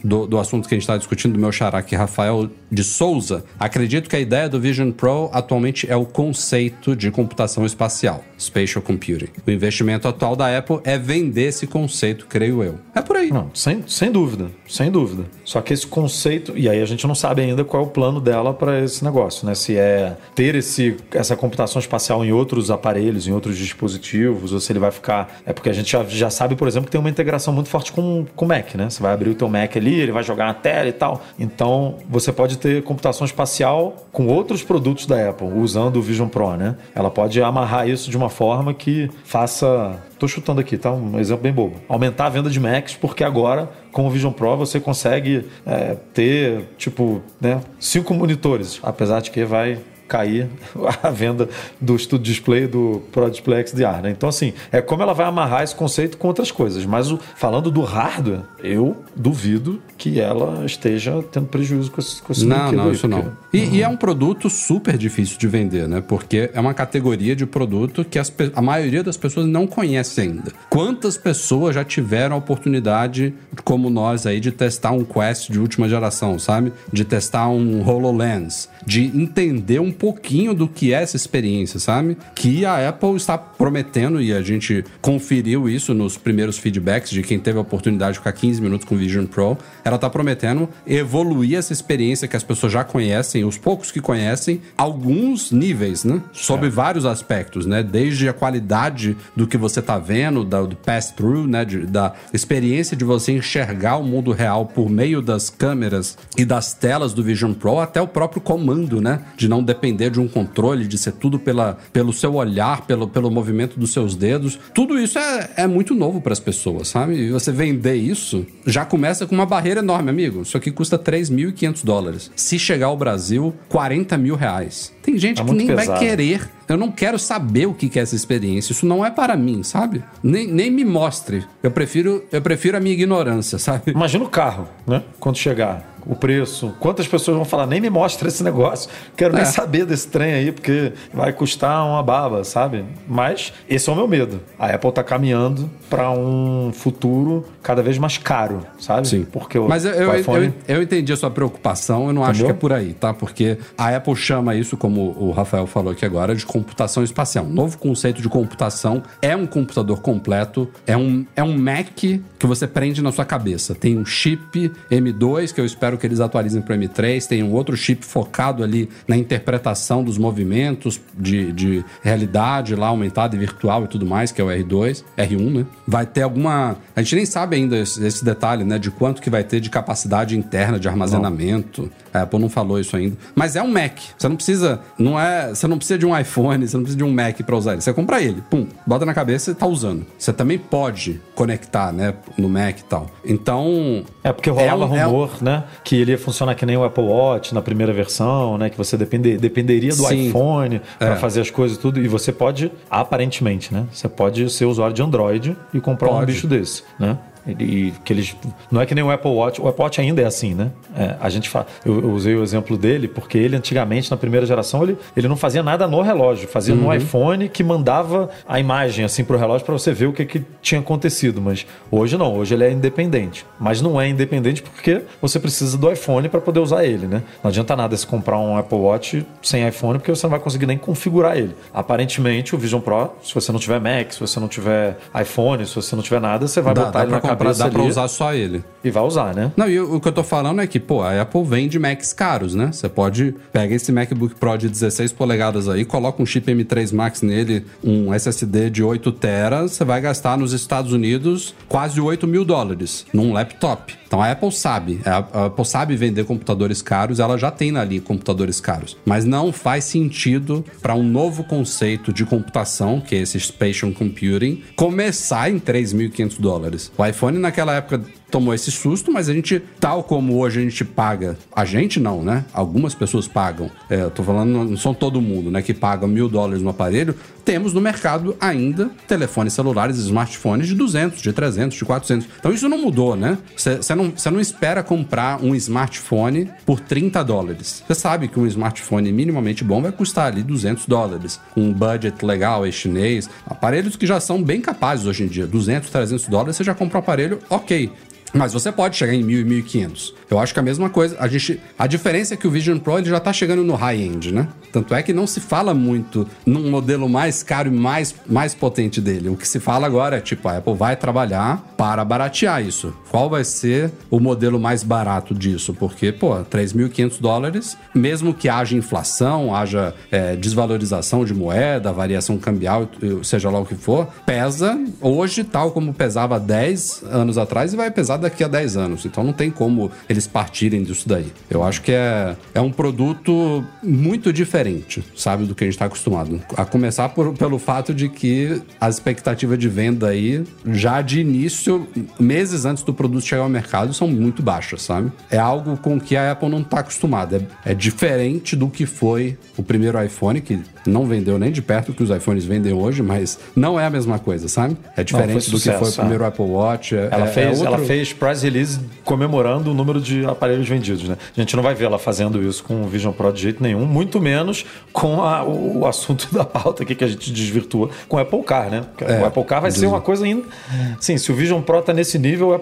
do, do assunto que a gente está discutindo, do meu xará aqui, Rafael de Souza. Acredito que a ideia do Vision Pro atualmente é o conceito de computação espacial, Spatial Computing. O investimento atual da Apple é vender esse conceito, creio eu. É por aí. Não, sem, sem dúvida, sem dúvida. Só que esse conceito, e aí a gente não sabe ainda qual é o plano dela para esse negócio, né? Se é ter esse, essa computação espacial em outros aparelhos, em outros dispositivos, ou se ele vai ficar. É porque a gente já, já sabe, por exemplo, que tem uma integração muito forte com o Mac, né? Você vai abrir o teu Mac ali, ele vai jogar na tela e tal. Então você pode ter computação espacial com outros produtos da Apple, usando o Vision Pro, né? Ela pode amarrar isso de uma forma que faça Tô chutando aqui, tá? Um exemplo bem bobo. Aumentar a venda de Macs, porque agora, com o Vision Pro, você consegue é, ter, tipo, né, cinco monitores. Apesar de que vai cair [LAUGHS] a venda do Studio Display do Pro Display XDR, né? Então, assim, é como ela vai amarrar esse conceito com outras coisas. Mas o- falando do hardware, eu duvido que ela esteja tendo prejuízo com esse, com esse Não, não, aí, isso porque- não. E, e é um produto super difícil de vender, né? Porque é uma categoria de produto que as a maioria das pessoas não conhece ainda. Quantas pessoas já tiveram a oportunidade, como nós aí, de testar um Quest de última geração, sabe? De testar um HoloLens, de entender um pouquinho do que é essa experiência, sabe? Que a Apple está prometendo, e a gente conferiu isso nos primeiros feedbacks de quem teve a oportunidade de ficar 15 minutos com o Vision Pro. Ela está prometendo evoluir essa experiência que as pessoas já conhecem, os poucos que conhecem, alguns níveis, né? Sob vários aspectos, né? Desde a qualidade do que você está vendo, da, do pass-through, né? De- da experiência de você enxergar o mundo real por meio das câmeras e das telas do Vision Pro, até o próprio comando, né? De não depender de um controle, de ser tudo pela, pelo seu olhar, pelo, pelo movimento dos seus dedos. Tudo isso é, é muito novo para as pessoas, sabe? E você vender isso já começa com uma barreira enorme, amigo. Isso aqui custa 3.500 dólares. Se chegar ao Brasil, 40 mil reais. Tem gente Tá que nem vai pesado. querer. Eu não quero saber o que é essa experiência. Isso não é para mim, sabe? Nem, nem me mostre. Eu prefiro, eu prefiro a minha ignorância, [LAUGHS] sabe? Imagina o carro, né? Quando chegar. O preço. Quantas pessoas vão falar, nem me mostra esse negócio. Quero nem É. saber desse trem aí, porque vai custar uma baba, sabe? Mas esse é o meu medo. A Apple tá caminhando para um futuro cada vez mais caro, sabe? Sim. Porque o, Mas eu, o iPhone. eu, eu entendi a sua preocupação, eu não acho que Entendeu? é por aí, tá? Porque a Apple chama isso como como o Rafael falou aqui agora, de computação espacial. Um novo conceito de computação é um computador completo, é um, é um Mac que você prende na sua cabeça. Tem um chip M2, que eu espero que eles atualizem para M3, tem um outro chip focado ali na interpretação dos movimentos de, de realidade lá aumentada e virtual e tudo mais, que é o R2, R1, né? Vai ter alguma. A gente nem sabe ainda esse, detalhe, né? De quanto que vai ter de capacidade interna de armazenamento. A Apple não falou isso ainda. Mas é um Mac. Você não precisa. Não é. Você não precisa de um iPhone, você não precisa de um Mac para usar ele. Você compra ele, pum, bota na cabeça e tá usando. Você também pode conectar, né? No Mac e tal. Então. É porque rolava é um- é um- rumor, né? Que ele ia funcionar que nem o Apple Watch na primeira versão, né? Que você depende, dependeria do Sim. iPhone para É. fazer as coisas e tudo. E você pode, aparentemente, né? Você pode ser usuário de Android e comprar um Pode. bicho desse, né? E que eles. Não é que nem o Apple Watch. O Apple Watch ainda é assim, né? É, a gente fa... eu, eu usei o exemplo dele porque ele, antigamente, na primeira geração, ele, ele não fazia nada no relógio, fazia Uhum. no iPhone que mandava a imagem assim pro relógio para você ver o que, que tinha acontecido. Mas hoje não, hoje ele é independente. Mas não é independente porque você precisa do iPhone para poder usar ele, né? Não adianta nada se comprar um Apple Watch sem iPhone porque você não vai conseguir nem configurar ele. Aparentemente, o Vision Pro, se você não tiver Mac, se você não tiver iPhone, se você não tiver nada, você vai Dá, botar dá ele na comprar, cabeça dá pra ali usar só ele. E vai usar, né? Não, e o, que eu tô falando é que, pô, a Apple vende Macs caros, né? Você pode pegar esse MacBook Pro de 16 polegadas aí, coloca um chip M3 Max nele, um SSD de 8 teras, você vai gastar nos Estados Unidos quase 8 mil dólares num laptop. Então a Apple sabe, a Apple sabe vender computadores caros, ela já tem linha computadores caros. Mas não faz sentido para um novo conceito de computação, que é esse Spatial Computing, começar em 3.500 dólares. O iPhone naquela época tomou esse susto, mas a gente, tal como hoje a gente paga, a gente não, né? Algumas pessoas pagam, é, eu tô falando, não são todo mundo, né, que paga mil dólares no aparelho, temos no mercado ainda telefones celulares, smartphones de 200, de 300, de 400. Então isso não mudou, né? Você não, não espera comprar um smartphone por 30 dólares. Você sabe que um smartphone minimamente bom vai custar ali 200 dólares. Um budget legal, é chinês. Aparelhos que já são bem capazes hoje em dia. 200, 300 dólares, você já compra um aparelho ok. Mas você pode chegar em 1.000 e 1.500. Eu acho que é a mesma coisa. A, gente, a diferença é que o Vision Pro ele já tá chegando no high-end, né? Tanto é que não se fala muito num modelo mais caro e mais, mais potente dele. O que se fala agora é tipo, a Apple vai trabalhar para baratear isso. Qual vai ser o modelo mais barato disso? Porque, pô, 3.500 dólares, mesmo que haja inflação, haja é, desvalorização de moeda, variação cambial, seja lá o que for, pesa hoje tal como pesava 10 anos atrás e vai pesar daqui a 10 anos. Então não tem como eles partirem disso daí. Eu acho que é, é um produto muito diferente, sabe, do que a gente está acostumado. A começar por, pelo fato de que a expectativa de venda aí, já de início, meses antes do produto chegar ao mercado, são muito baixas, sabe? É algo com que a Apple não está acostumada. É, é diferente do que foi o primeiro iPhone, que não vendeu nem de perto o que os iPhones vendem hoje, mas não é a mesma coisa, sabe? É diferente do que sucesso, foi o é. primeiro Apple Watch. é- Ela, é- fez, é outro- ela fez press release comemorando o número de aparelhos vendidos, né? A gente não vai ver ela fazendo isso com o Vision Pro de jeito nenhum, muito menos com a- o, o assunto [LAUGHS] da pauta aqui que a gente desvirtua com o Apple Car, né? É, o Apple Car vai ser uma coisa ainda. Sim, se o Vision Pro tá nesse nível, é-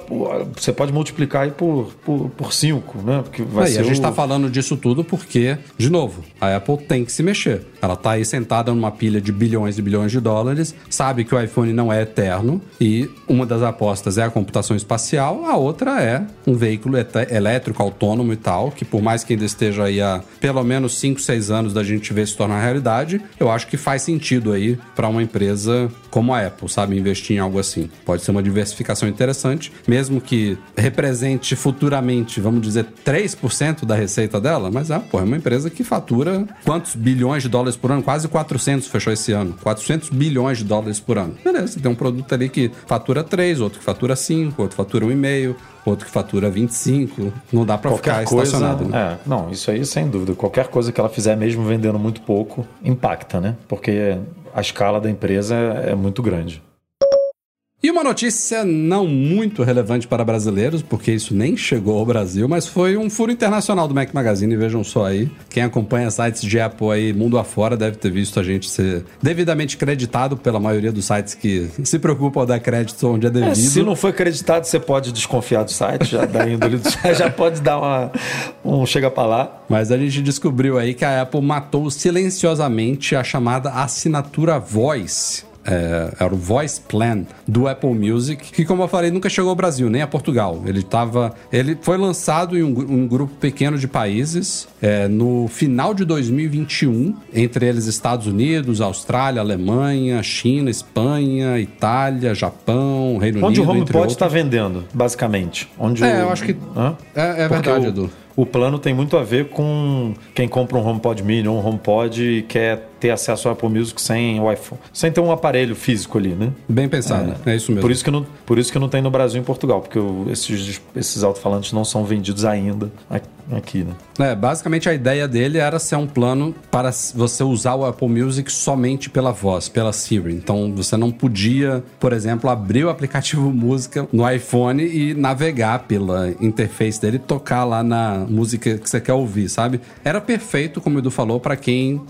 você pode multiplicar aí por 5, por, por cinco, né? Porque vai Aí, ser a gente o... tá falando disso tudo porque, de novo, a Apple tem que se mexer. Ela tá aí sentada numa pilha de bilhões e bilhões de dólares, sabe que o iPhone não é eterno e uma das apostas é a computação espacial, a outra é um veículoete- elétrico autônomo e tal, que por mais que ainda esteja aí há pelo menos 5, 6 anos da gente ver se tornar realidade, eu acho que faz sentido aí para uma empresa como a Apple, sabe, investir em algo assim. Pode ser uma diversificação interessante, mesmo que represente futuramente, vamos dizer, 3% da receita dela, mas é, pô, é uma empresa que fatura quantos bilhões de dólares por ano? Quase 400 fechou esse ano. 400 bilhões de dólares por ano. Beleza, você tem um produto ali que fatura 3, outro que fatura 5, outro fatura 1,5, outro que fatura 25. Não dá pra ficar coisa. estacionado. né? É, não, isso aí sem dúvida. Qualquer coisa que ela fizer, mesmo vendendo muito pouco, impacta, né? Porque a escala da empresa é muito grande. E uma notícia não muito relevante para brasileiros, porque isso nem chegou ao Brasil, mas foi um furo internacional do Mac Magazine, vejam só aí. Quem acompanha sites de Apple aí mundo afora deve ter visto a gente ser devidamente creditado pela maioria dos sites que se preocupam a dar crédito onde é devido. É, se não foi acreditado, você pode desconfiar do site, já da índole do site, [LAUGHS] já pode dar uma, um chega para lá. Mas a gente descobriu aí que a Apple matou silenciosamente a chamada assinatura Voice é, era o Voice Plan do Apple Music, que como eu falei, nunca chegou ao Brasil, nem a Portugal. Ele tava. Ele foi lançado em um, um grupo pequeno de países é, no final de 2021, entre eles Estados Unidos, Austrália, Alemanha, China, Espanha, Itália, Japão, Reino Onde Unido. Onde o HomePod está vendendo, basicamente. Onde é, o... eu acho que. Hã? É, é verdade, Edu o plano tem muito a ver com quem compra um HomePod Mini ou um HomePod e quer ter acesso ao Apple Music sem o iPhone, sem ter um aparelho físico ali, né? Bem pensado, é, é isso mesmo. Por isso que não, por isso que não tem no Brasil e em Portugal, porque esses, esses alto-falantes não são vendidos ainda aqui, né? É, basicamente a ideia dele era ser um plano para você usar o Apple Music somente pela voz, pela Siri. Então você não podia, por exemplo, abrir o aplicativo [LAUGHS] música no iPhone e navegar pela interface dele e tocar lá na música que você quer ouvir, sabe? Era perfeito, como o Edu falou, para quem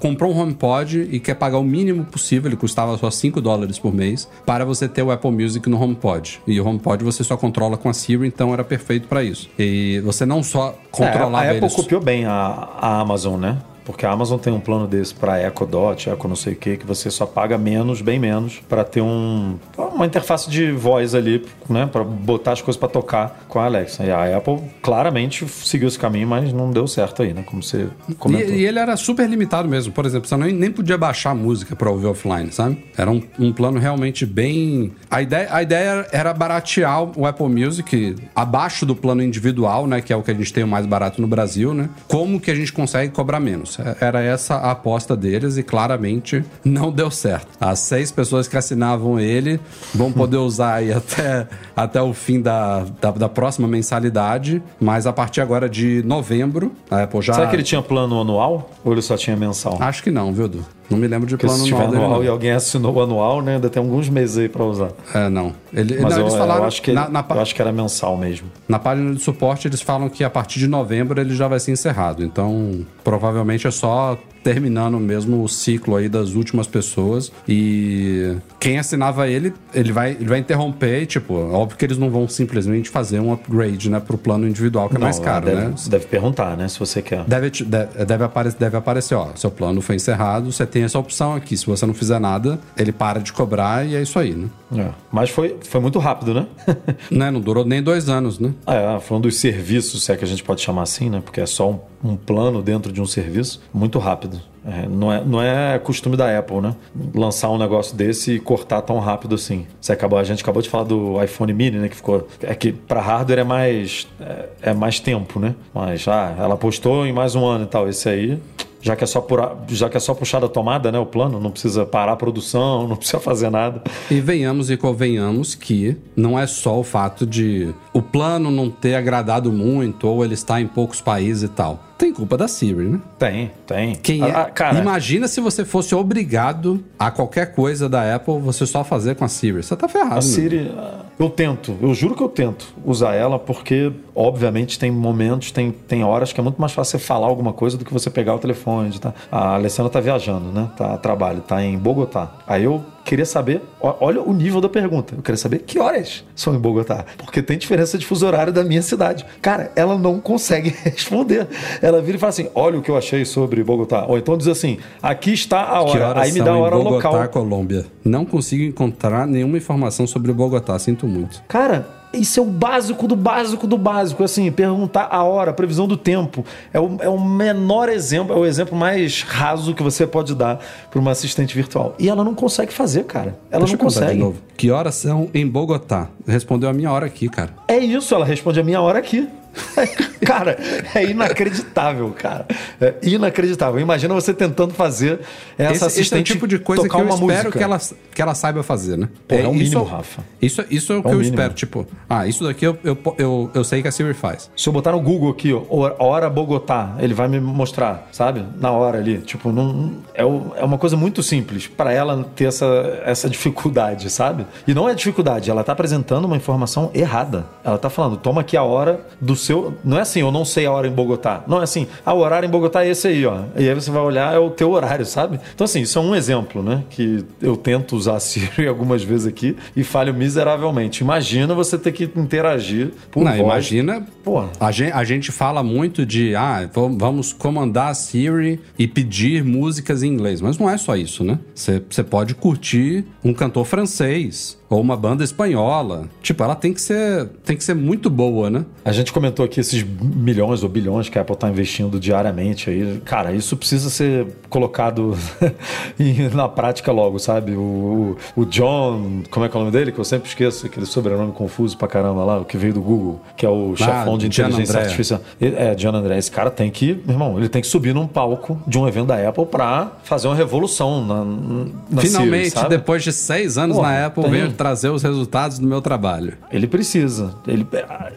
comprou um HomePod e quer pagar o mínimo possível, ele custava só 5 dólares por mês, para você ter o Apple Music no HomePod. E o HomePod você só controla com a Siri, então era perfeito para isso. E você não só controlava é, a Apple eles... copiou bem a, a Amazon, né? Porque a Amazon tem um plano desse para Echo Dot, Echo não sei o que, que você só paga menos, bem menos, para ter um, uma interface de voz ali, né? Para botar as coisas para tocar com a Alexa. E a Apple claramente seguiu esse caminho, mas não deu certo aí, né? Como você comentou. E, e ele era super limitado mesmo. Por exemplo, você nem, nem podia baixar música para ouvir offline, sabe? Era um, um, plano realmente bem. A ideia, a ideia era baratear o Apple Music abaixo do plano individual, né? Que é o que a gente tem o mais barato no Brasil, né? Como que a gente consegue cobrar menos? Era essa a aposta deles e claramente não deu certo. As seis pessoas que assinavam ele vão poder [LAUGHS] usar aí até, até o fim da, da, da, próxima mensalidade, mas a partir agora de novembro, a Apple já. Será que ele tinha plano anual ou ele só tinha mensal? Acho que não, viu, Du? Não me lembro de Porque plano se anual. Dele, anual e alguém assinou o anual, né? Ainda tem alguns meses aí para usar. É, não. Ele, Mas não, eu, eles falaram. Eu acho, que na, na, eu acho que era mensal mesmo. Na página de suporte, eles falam que a partir de novembro ele já vai ser encerrado. Então, provavelmente é só terminando mesmo o ciclo aí das últimas pessoas. E quem assinava ele, ele vai, ele vai interromper. E, tipo, óbvio que eles não vão simplesmente fazer um upgrade, né, pro plano individual, que é mais caro, deve, né? Você deve perguntar, né, se você quer. Deve, deve, deve, aparecer, deve aparecer, ó, seu plano foi encerrado, você tem essa opção aqui. Se você não fizer nada, ele para de cobrar e é isso aí, né? É. Mas foi, foi muito rápido, né? [LAUGHS] né? Não durou nem dois anos, né? É, falando dos serviços, se é que a gente pode chamar assim, né? Porque é só um, um plano dentro de um serviço, muito rápido. É, não, é, não é costume da Apple, né? Lançar um negócio desse e cortar tão rápido assim. Você acabou, a gente acabou de falar do iPhone Mini, né? Que ficou. É que para hardware é mais. É, é, mais tempo, né? Mas ah, ela postou em mais um ano e tal. Esse aí já que é só por, já que é só puxar da tomada, né, o plano, não precisa parar a produção, [LAUGHS] não precisa fazer nada. E venhamos e convenhamos que não é só o fato de o plano não ter agradado muito ou ele estar em poucos países e tal. Tem culpa da Siri, né? Tem, tem. Quem é? Ah, cara, Imagina se você fosse obrigado a qualquer coisa da Apple você só fazer com a Siri. Você tá ferrado. A né? Siri, eu tento, eu juro que eu tento usar ela porque, obviamente, tem momentos, tem, tem horas que é muito mais fácil você falar alguma coisa do que você pegar o telefone. Tá? A Alessandra tá viajando, né? Tá a trabalho, tá em Bogotá. Aí eu queria saber, olha o nível da pergunta. Eu queria saber que horas são em Bogotá. Porque tem diferença de fuso horário da minha cidade. Cara, ela não consegue [LAUGHS] responder. Ela vira e fala assim: olha o que eu achei sobre Bogotá. Ou então diz assim: aqui está a hora. Aí me dá a hora Bogotá, local. Colômbia. Não consigo encontrar nenhuma informação sobre Bogotá, sinto muito. Cara, isso é o básico do básico do básico. Assim, perguntar a hora, a previsão do tempo. É o, é o menor exemplo, é o exemplo mais raso que você pode dar para uma assistente virtual. E ela não consegue fazer, cara. Ela Deixa não consegue. De novo. Que horas são em Bogotá? Respondeu a minha hora aqui, cara. É isso, ela responde a minha hora aqui. [LAUGHS] cara, é inacreditável, cara. É inacreditável. Imagina você tentando fazer essa esse, assistente esse é o tipo de coisa que eu espero música. que ela, que ela saiba fazer, né? Pô, é o isso, mínimo, Rafa. Isso, isso é o É que o eu mínimo. espero. Tipo, ah, isso daqui eu, eu, eu, eu sei que a Siri faz. Se eu botar no Google aqui, ó, hora Bogotá, ele vai me mostrar, sabe? Na hora ali. Tipo, não, é, o- é uma coisa muito simples para ela ter essa, essa dificuldade, sabe? E não é dificuldade, ela tá apresentando uma informação errada. Ela tá falando, toma aqui a hora do seu. Não é assim, eu não sei a hora em Bogotá. Não é assim, ah, o horário em Bogotá é esse aí, ó. E aí você vai olhar, é o teu horário, sabe? Então, assim, isso é um exemplo, né? Que eu tento usar [LAUGHS] a Siri algumas vezes aqui e falho miseravelmente. Imagina você ter que interagir por não, voz. imagina. Pô. A gente, a gente fala muito de, ah, vam- vamos comandar a Siri e pedir músicas em inglês. Mas não é só isso, né? Você você pode curtir um cantor francês ou uma banda espanhola. Tipo, ela tem que ser, tem que ser muito boa, né? A gente comentou aqui esses milhões ou bilhões que a Apple está investindo diariamente aí. Cara, isso precisa ser colocado [LAUGHS] na prática logo, sabe? O, o- John, como é que é o nome dele? Que eu sempre esqueço, aquele sobrenome confuso pra caramba lá, o que veio do Google, que é o chefão de inteligência artificial. Ele- É, John André. Esse cara tem que, irmão, ele tem que subir num palco de um evento da Apple pra fazer uma revolução na, na Siri, Finalmente, sabe? depois de seis anos Porra, na Apple, tem. veio trazer os resultados do meu trabalho. Ele precisa. Ele...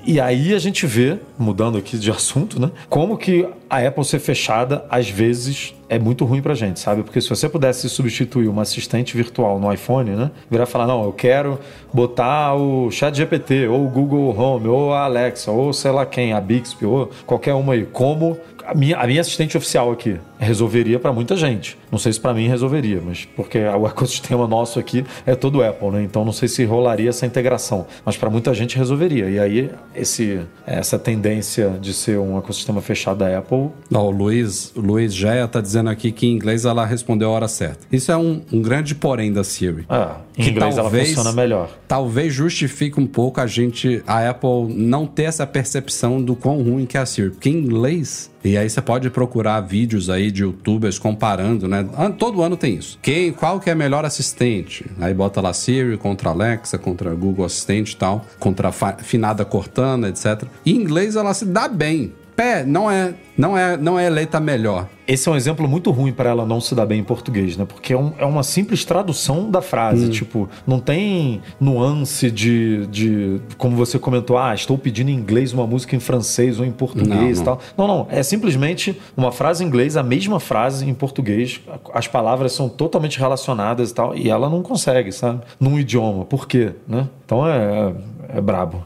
E aí a gente vê, mudando aqui de assunto, né? Como que a Apple ser fechada, às vezes, é muito ruim pra gente, sabe? Porque se você pudesse substituir uma assistente virtual no iPhone, né? Virar falar, não, eu quero botar o Chat GPT, ou o Google Home, ou a Alexa, ou sei lá quem, a Bixby, ou qualquer uma aí. Como a minha, a minha assistente oficial aqui resolveria pra muita gente. Não sei se pra mim resolveria, mas porque [LAUGHS] o ecossistema nosso aqui é todo Apple, né? Então não sei se rolaria essa integração, mas pra muita gente resolveria. E aí esse essa tendência de ser um ecossistema fechado da Apple, Ó, o Luiz, o Luiz Geia tá dizendo aqui que em inglês ela respondeu a hora certa. Isso é um, um grande porém da Siri. ah, em inglês ela talvez- funciona melhor. Talvez justifique um pouco a gente, a Apple não ter essa percepção do quão ruim que é a Siri. Porque em inglês, e aí você pode procurar vídeos aí de youtubers comparando, né? Todo ano tem isso. Quem, qual que é a melhor assistente? Aí bota lá Siri contra Alexa, contra Google Assistente e tal, contra a finada Cortana, etc. E em inglês ela se dá bem. Pé, não é, não é, não é eleita melhor. Esse é um exemplo muito ruim para ela não se dar bem em português, né? Porque é, um- é uma simples tradução da frase. Tipo, não tem nuance de, de. Como você comentou, ah, estou pedindo em inglês uma música em francês ou em português Não, e tal. Não, não. É simplesmente uma frase em inglês, a mesma frase em português. As palavras são totalmente relacionadas e tal. E ela não consegue, sabe? Num idioma. Por quê? Né? Então é, é brabo.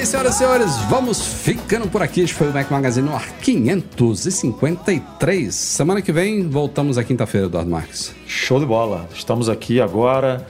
Aí, senhoras e senhores. Vamos ficando por aqui. Este foi o Mac Magazine no ar 553. Semana que vem, voltamos à quinta-feira, Eduardo Marques. Show de bola. Estamos aqui agora.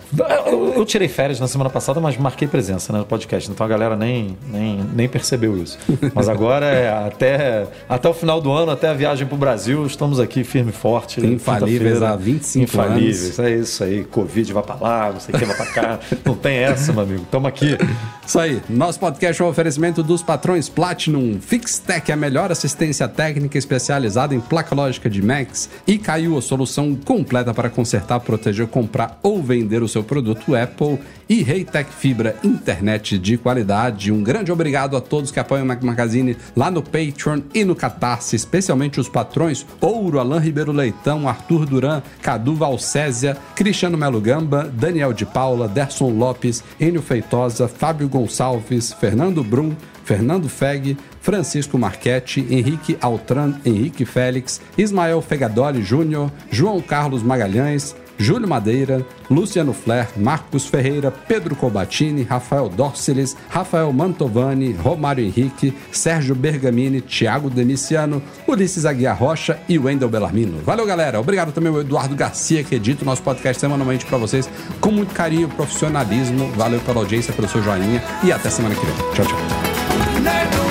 Eu, eu tirei férias na semana passada, mas marquei presença né, no podcast. Então a galera nem, nem, nem percebeu isso. Mas agora é até, até o final do ano, até a viagem para o Brasil, estamos aqui firme e forte. Infalíveis há 25 Infalíveis. É isso aí. Covid vai para lá, não sei o que vai para cá. Não tem essa, meu amigo. Estamos aqui. Isso aí. Nosso podcast é oferecimento dos patrões Platinum Fixtech, a melhor assistência técnica especializada em placa lógica de Macs. E caiu a solução completa para consertar, proteger, comprar ou vender o seu produto Apple. E Reitec Fibra, internet de qualidade. Um grande obrigado a todos que apoiam o Mac Magazine lá no Patreon e no Catarse, especialmente os patrões Ouro, Alain Ribeiro Leitão, Arthur Duran, Cadu Valcésia, Cristiano Melo Gamba, Daniel de Paula, Derson Lopes, Enio Feitosa, Fábio Gonçalves, Fernando Brum, Fernando Feg, Francisco Marchetti, Henrique Altran, Henrique Félix, Ismael Fegadoli Júnior, João Carlos Magalhães, Júlio Madeira, Luciano Flair, Marcos Ferreira, Pedro Cobatini, Rafael Dorceles, Rafael Mantovani, Romário Henrique, Sérgio Bergamini, Thiago Deniciano, Ulisses Aguiar Rocha e Wendel Bellarmino. Valeu, galera. Obrigado também ao Eduardo Garcia, que edita o nosso podcast semanalmente para vocês com muito carinho e profissionalismo. Valeu pela audiência, pelo seu joinha e até semana que vem. Tchau, tchau.